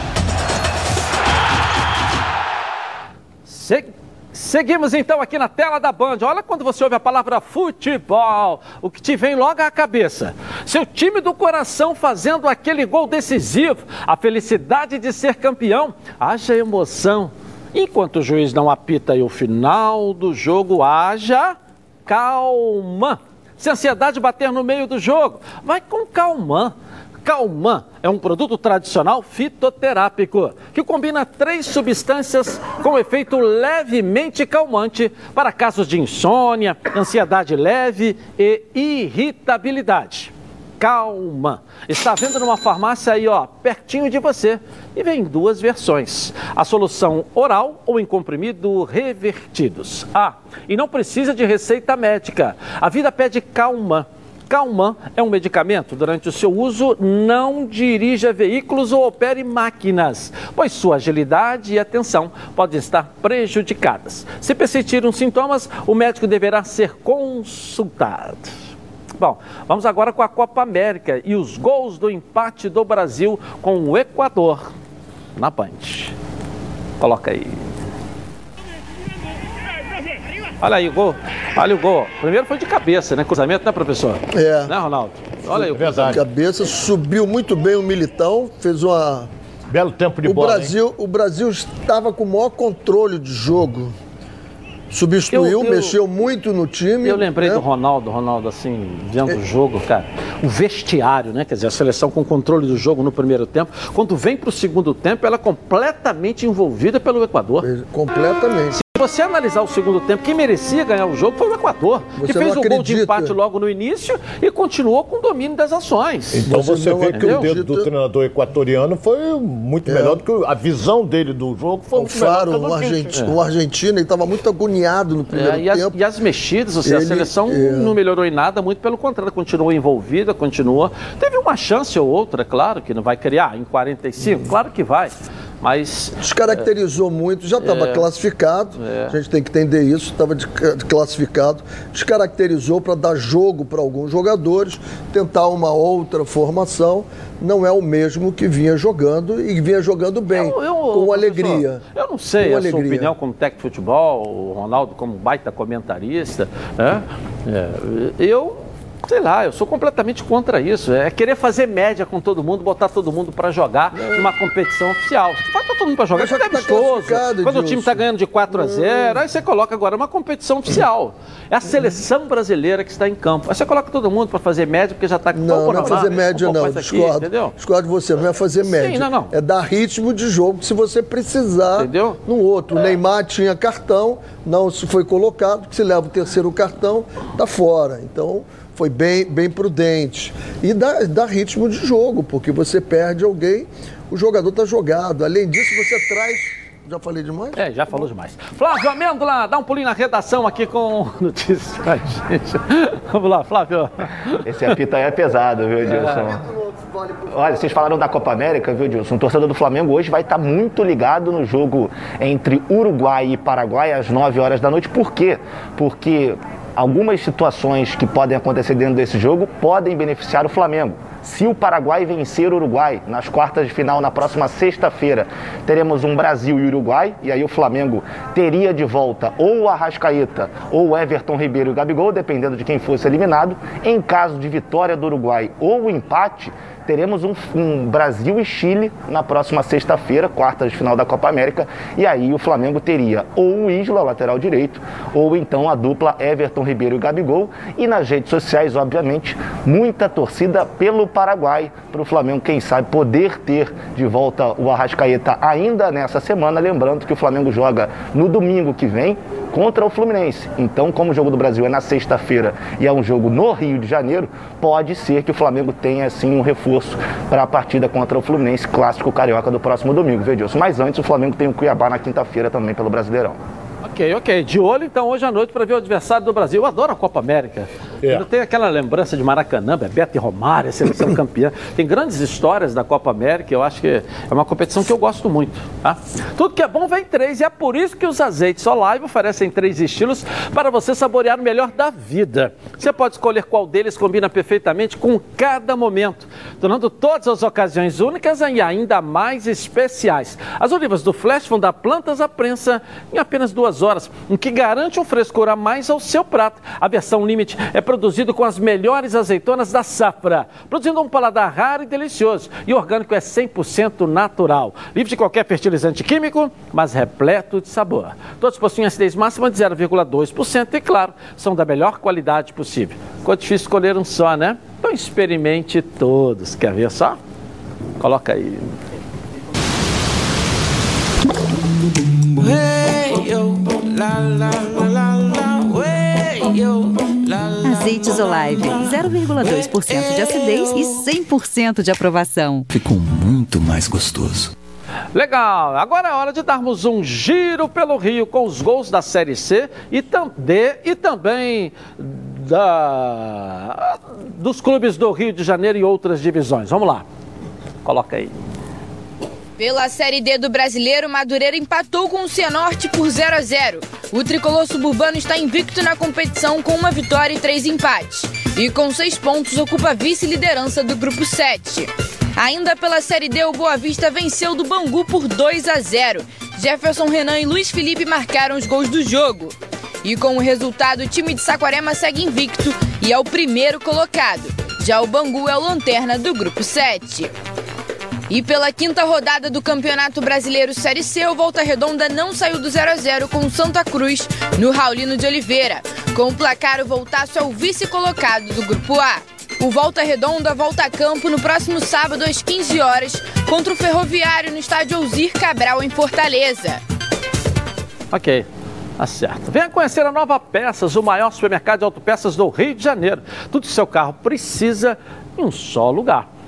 Se- Seguimos então aqui na tela da Band. Olha quando você ouve a palavra futebol, o que te vem logo à cabeça. Seu time do coração fazendo aquele gol decisivo, a felicidade de ser campeão, haja emoção. Enquanto o juiz não apita aí o final do jogo, haja calma. Se a ansiedade bater no meio do jogo, vai com calma. Calman é um produto tradicional fitoterápico que combina três substâncias com efeito levemente calmante para casos de insônia, ansiedade leve e irritabilidade. Calma. Está vendo numa farmácia aí, ó, pertinho de você. E vem em duas versões: a solução oral ou em comprimido revertidos. Ah, e não precisa de receita médica. A vida pede calma. Calman é um medicamento. Durante o seu uso, não dirija veículos ou opere máquinas, pois sua agilidade e atenção podem estar prejudicadas. Se persistirem sintomas, o médico deverá ser consultado. Bom, vamos agora com a Copa América e os gols do empate do Brasil com o Equador na Band. Coloca aí. Olha aí o gol. Olha o gol. Primeiro foi de cabeça, né? Cruzamento, né, professor? É. Né, Ronaldo? Olha aí o Verdade. Cabeça subiu muito bem o Militão, fez uma. Belo tempo de O bola, hein? Brasil, o Brasil estava com o maior controle de jogo. Substituiu, Eu- eu- mexeu muito no time. Eu lembrei né? do Ronaldo, Ronaldo, assim, vendo o jogo, cara. O vestiário, né? Quer dizer, a seleção com controle do jogo no primeiro tempo. Quando vem para o segundo tempo, ela é completamente envolvida pelo Equador. Completamente. Se você analisar o segundo tempo, quem merecia ganhar o jogo foi o Equador, que Você fez não o gol de empate logo no início e continuou com o domínio das ações. Então Você você vê que o dedo do treinador equatoriano foi muito melhor do que a visão dele do jogo foi O muito melhor Faro, do que a um, do Tite. argentino, um argentino, ele estava muito agoniado no primeiro É, e, as, tempo. e as mexidas, ou seja, a Ele- seleção é. não melhorou em nada, muito pelo contrário, continuou envolvida, continuou. Teve uma chance ou outra, é claro, que não vai criar em 45, claro que vai. Mas Descaracterizou muito, já estava É. classificado, a gente tem que entender isso, estava classificado, descaracterizou para dar jogo para alguns jogadores, tentar uma outra formação, não é o mesmo que vinha jogando e vinha jogando bem, Eu- eu- com alegria. Eu não sei a sua alegria. opinião como técnico de futebol, o Ronaldo como baita comentarista. Né? É, eu Sei lá, eu sou completamente contra isso. É querer fazer média com todo mundo, botar todo mundo para jogar numa competição oficial. Você faz todo mundo para jogar, isso é tá classificado, Quando o time está ganhando de 4 a 0, aí você coloca agora uma competição oficial. É a seleção brasileira que está em campo. Aí você coloca todo mundo para fazer média, porque já está com Não, não é fazer média, não. Discordo. entendeu? Discordo de você, não é fazer média. não, não. É dar ritmo de jogo se você precisar Entendeu? no outro. O Neymar tinha cartão, não se foi colocado, se leva o terceiro cartão, tá fora. Então, foi bem, bem prudente. E dá, dá ritmo de jogo, porque você perde alguém, o jogador tá jogado. Além disso, você traz. Já falei demais? É, já falou demais. Flávio Amêndola, dá um pulinho na redação aqui com notícias pra gente. Vamos lá, Flávio. Esse apito aí é pesado, viu, Edilson? Olha, vocês falaram da Copa América, viu, Edilson? O torcedor do Flamengo hoje vai estar muito ligado no jogo entre Uruguai e Paraguai às 9 horas da noite. Por quê? Porque algumas situações que podem acontecer dentro desse jogo podem beneficiar o Flamengo. Se o Paraguai vencer o Uruguai nas quartas de final na próxima sexta-feira, teremos um Brasil e Uruguai, e aí o Flamengo teria de volta ou Arrascaeta ou Everton Ribeiro e Gabigol, dependendo de quem fosse eliminado. Em caso de vitória do Uruguai ou empate, teremos um, um Brasil e Chile na próxima sexta-feira, quartas de final da Copa América, e aí o Flamengo teria ou o Isla, lateral direito, ou então a dupla Everton Ribeiro e Gabigol, e nas redes sociais, obviamente, muita torcida pelo Paraguai, para o Flamengo, quem sabe, poder ter de volta o Arrascaeta ainda nessa semana, lembrando que o Flamengo joga no domingo que vem contra o Fluminense. Então, como o jogo do Brasil é na sexta-feira e é um jogo no Rio de Janeiro, pode ser que o Flamengo tenha assim um reforço para a partida contra o Fluminense, clássico carioca do próximo domingo, viu, Edilson? Mas antes, o Flamengo tem o Cuiabá na quinta-feira também pelo Brasileirão. Ok, ok. De olho então hoje à noite para ver o adversário do Brasil. Eu adoro a Copa América. É. Eu tenho aquela lembrança de Maracanã, Bebeto e Romário, seleção campeã. Tem grandes histórias da Copa América. Eu acho que é uma competição que eu gosto muito. Tá? Tudo que é bom vem três e é por isso que os azeites Olive oferecem três estilos para você saborear o melhor da vida. Você pode escolher qual deles combina perfeitamente com cada momento, tornando todas as ocasiões únicas e ainda mais especiais. As olivas do Flash vão dar plantas à prensa em apenas duas horas, o que garante um frescor a mais ao seu prato. A versão Limite é produzido com as melhores azeitonas da safra, produzindo um paladar raro e delicioso. E orgânico é 100% natural, livre de qualquer fertilizante químico, mas repleto de sabor. Todos possuem acidez máxima de 0,2% e, claro, são da melhor qualidade possível. Ficou difícil escolher um só, né? Então experimente todos. Quer ver só? Coloca aí. Azeites Olive, 0,2% de acidez e 100% de aprovação. Ficou muito mais gostoso. Legal, agora é hora de darmos um giro pelo Rio com os gols da Série C e, tam D, e também da, dos clubes do Rio de Janeiro e outras divisões. Vamos lá, coloca aí. Pela Série D do Brasileiro, Madureira empatou com o Cianorte por 0 a 0. O tricolor suburbano está invicto na competição com uma vitória e três empates. E com seis pontos ocupa a vice-liderança do grupo 7. Ainda pela Série D, o Boa Vista venceu do Bangu por 2 a 0. Jefferson Renan e Luiz Felipe marcaram os gols do jogo. E com o resultado, o time de Saquarema segue invicto e é o primeiro colocado. Já o Bangu é o lanterna do grupo 7. E pela quinta rodada do Campeonato Brasileiro Série C, o Volta Redonda não saiu do 0 a 0 com o Santa Cruz no Raulino de Oliveira. Com o placar, o Voltaço é o vice-colocado do Grupo A. O Volta Redonda volta a campo no próximo sábado às 15 horas contra o Ferroviário no estádio Alzir Cabral em Fortaleza. Ok. Certo. Venha conhecer a Nova Peças, o maior supermercado de autopeças do Rio de Janeiro. Tudo que seu carro precisa em um só lugar.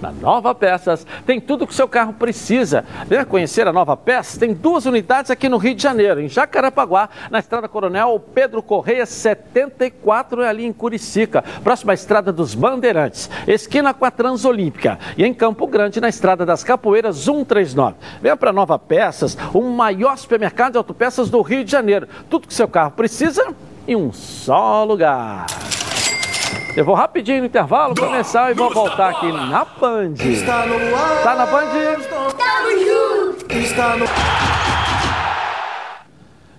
Na Nova Peças tem tudo que seu carro precisa. Venha conhecer a Nova Peças. Tem duas unidades aqui no Rio de Janeiro, em Jacarepaguá, na Estrada Coronel Pedro Correia 74, é ali em Curicica, próxima à Estrada dos Bandeirantes, esquina com a Transolímpica. E em Campo Grande, na Estrada das Capoeiras 139. Venha para Nova Peças, o maior supermercado de autopeças do Rio de Janeiro. Tudo que seu carro precisa em um só lugar. Eu vou rapidinho no intervalo começar e vou voltar aqui na Band. Está no ar. Tá na Band? Está no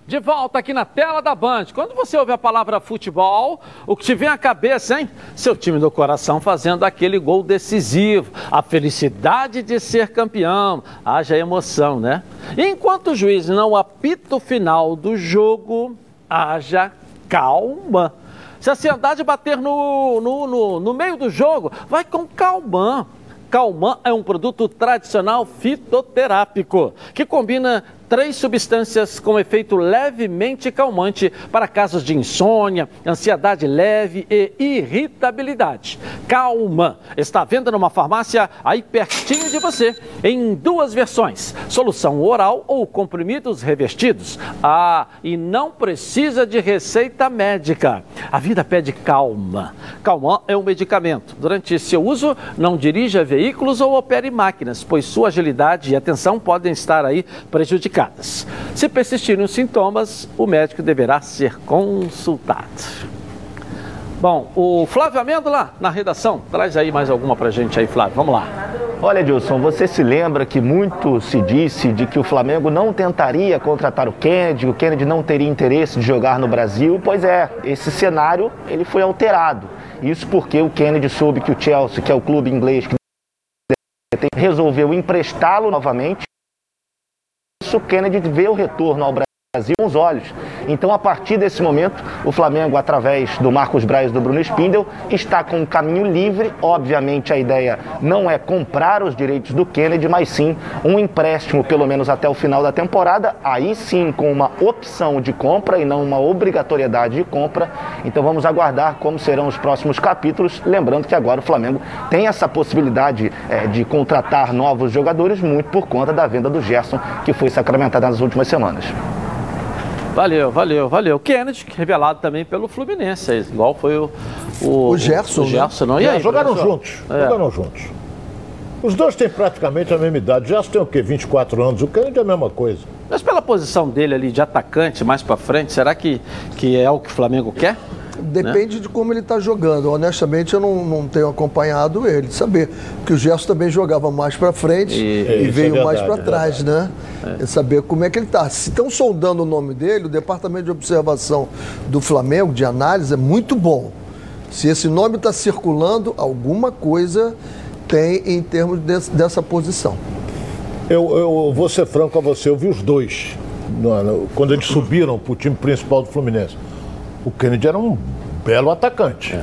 De volta aqui na tela da Band. Quando você ouve a palavra futebol, o que te vem à cabeça, hein? Seu time do coração fazendo aquele gol decisivo, a felicidade de ser campeão, haja emoção, né? E enquanto o juiz não apita o final do jogo, haja calma. Se a ansiedade bater no, no, no, no meio do jogo, vai com calmã. Calmã é um produto tradicional fitoterápico que combina três substâncias com efeito levemente calmante para casos de insônia, ansiedade leve e irritabilidade. Calma está à venda numa farmácia aí pertinho de você, em duas versões: solução oral ou comprimidos revestidos. Ah, e não precisa de receita médica. A vida pede calma. Calmã é um medicamento. Durante seu uso, não dirija veículos ou opere máquinas, pois sua agilidade e atenção podem estar aí prejudicadas. Se persistirem os sintomas, o médico deverá ser consultado. Bom, o Flávio Amêndola, na redação, traz aí mais alguma pra gente aí, Flávio. Vamos lá. Olha, Edilson, você se lembra que muito se disse de que o Flamengo não tentaria contratar o Kennedy, o Kennedy não teria interesse de jogar no Brasil? Pois é, esse cenário ele foi alterado. Isso porque o Kennedy soube que o Chelsea, que é o clube inglês que resolveu emprestá-lo novamente. Isso Kennedy vê o retorno ao Brasil com os olhos. Então, a partir desse momento, o Flamengo, através do Marcos Braz e do Bruno Spindel, está com um caminho livre. Obviamente, a ideia não é comprar os direitos do Kennedy, mas sim um empréstimo, pelo menos até o final da temporada. Aí sim, com uma opção de compra e não uma obrigatoriedade de compra. Então, vamos aguardar como serão os próximos capítulos. Lembrando que agora o Flamengo tem essa possibilidade eh, de contratar novos jogadores, muito por conta da venda do Gerson, que foi sacramentada nas últimas semanas. Valeu, valeu, valeu. Kennedy, revelado também pelo Fluminense, igual foi o. O, O Gerson, O Gerson, não? E É, aí, jogaram professor? juntos. É. Jogaram juntos. Os dois têm praticamente a mesma idade. Já tem o quê? 24 anos. O Kennedy é a mesma coisa. Mas pela posição dele ali de atacante mais pra frente, será que, que é o que o Flamengo quer? Depende de como ele está jogando. Honestamente, eu não, não tenho acompanhado ele, de saber. Porque o Gerson também jogava mais para frente E- e, é veio mais verdade, para é trás, né? É saber como é que ele está. Se estão sondando o nome dele, o departamento de observação do Flamengo, de análise, é muito bom. Se esse nome está circulando, alguma coisa tem em termos desse- dessa posição. Eu, eu vou ser franco a você, eu vi os dois no- no- quando eles subiram para o time principal do Fluminense. O Kennedy era um belo atacante.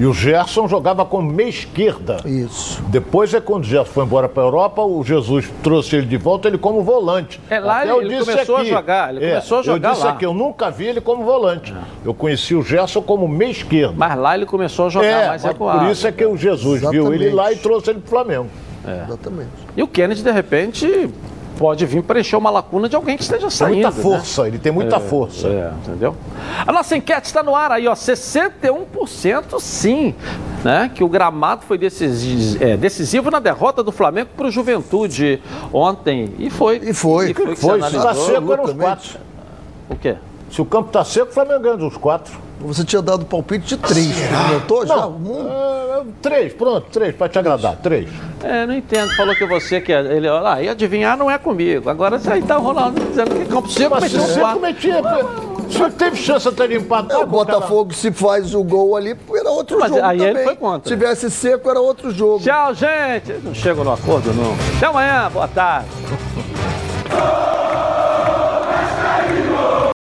E o Gerson jogava como meia esquerda. Isso. Depois é quando o Gerson foi embora para a Europa, o Jesus trouxe ele de volta, ele como volante. É, lá Até ele- eu ele começou a aqui- jogar, ele é, começou a jogar Eu disse lá. aqui, eu nunca vi ele como volante. Eu conheci o Gerson como meia esquerda. Mas lá ele começou a jogar é, mais recuado. por isso é que o Jesus viu ele Exatamente. lá e trouxe ele para o Flamengo. Exatamente. E o Kennedy, de repente, pode vir preencher uma lacuna de alguém que esteja Tem saindo. muita né? força, ele tem muita força. É, entendeu? A nossa enquete está no ar aí, ó. 61% sim, né? Que o gramado foi decisi- é, decisivo na derrota do Flamengo para o Juventude ontem. E foi. E foi. E foi, que se Foi, se está seco, eram os quatro. O quê? Se o campo está seco, o Flamengo ganha dos quatro. Você tinha dado palpite de três, comentou já? Não, Hum. é, três, pronto, três, para te agradar, três. É, não entendo. Falou que você que ele, olha lá, e adivinhar não é comigo. Agora você aí tá rolando dizendo que campo seco, você quatro. cometia, o senhor teve chance até de empatar. É, o Botafogo, se faz o gol ali, era outro Mas jogo aí ele também. foi contra. Se tivesse seco, era outro jogo. Tchau, gente. Não chego no acordo, não. Até amanhã. Boa tarde.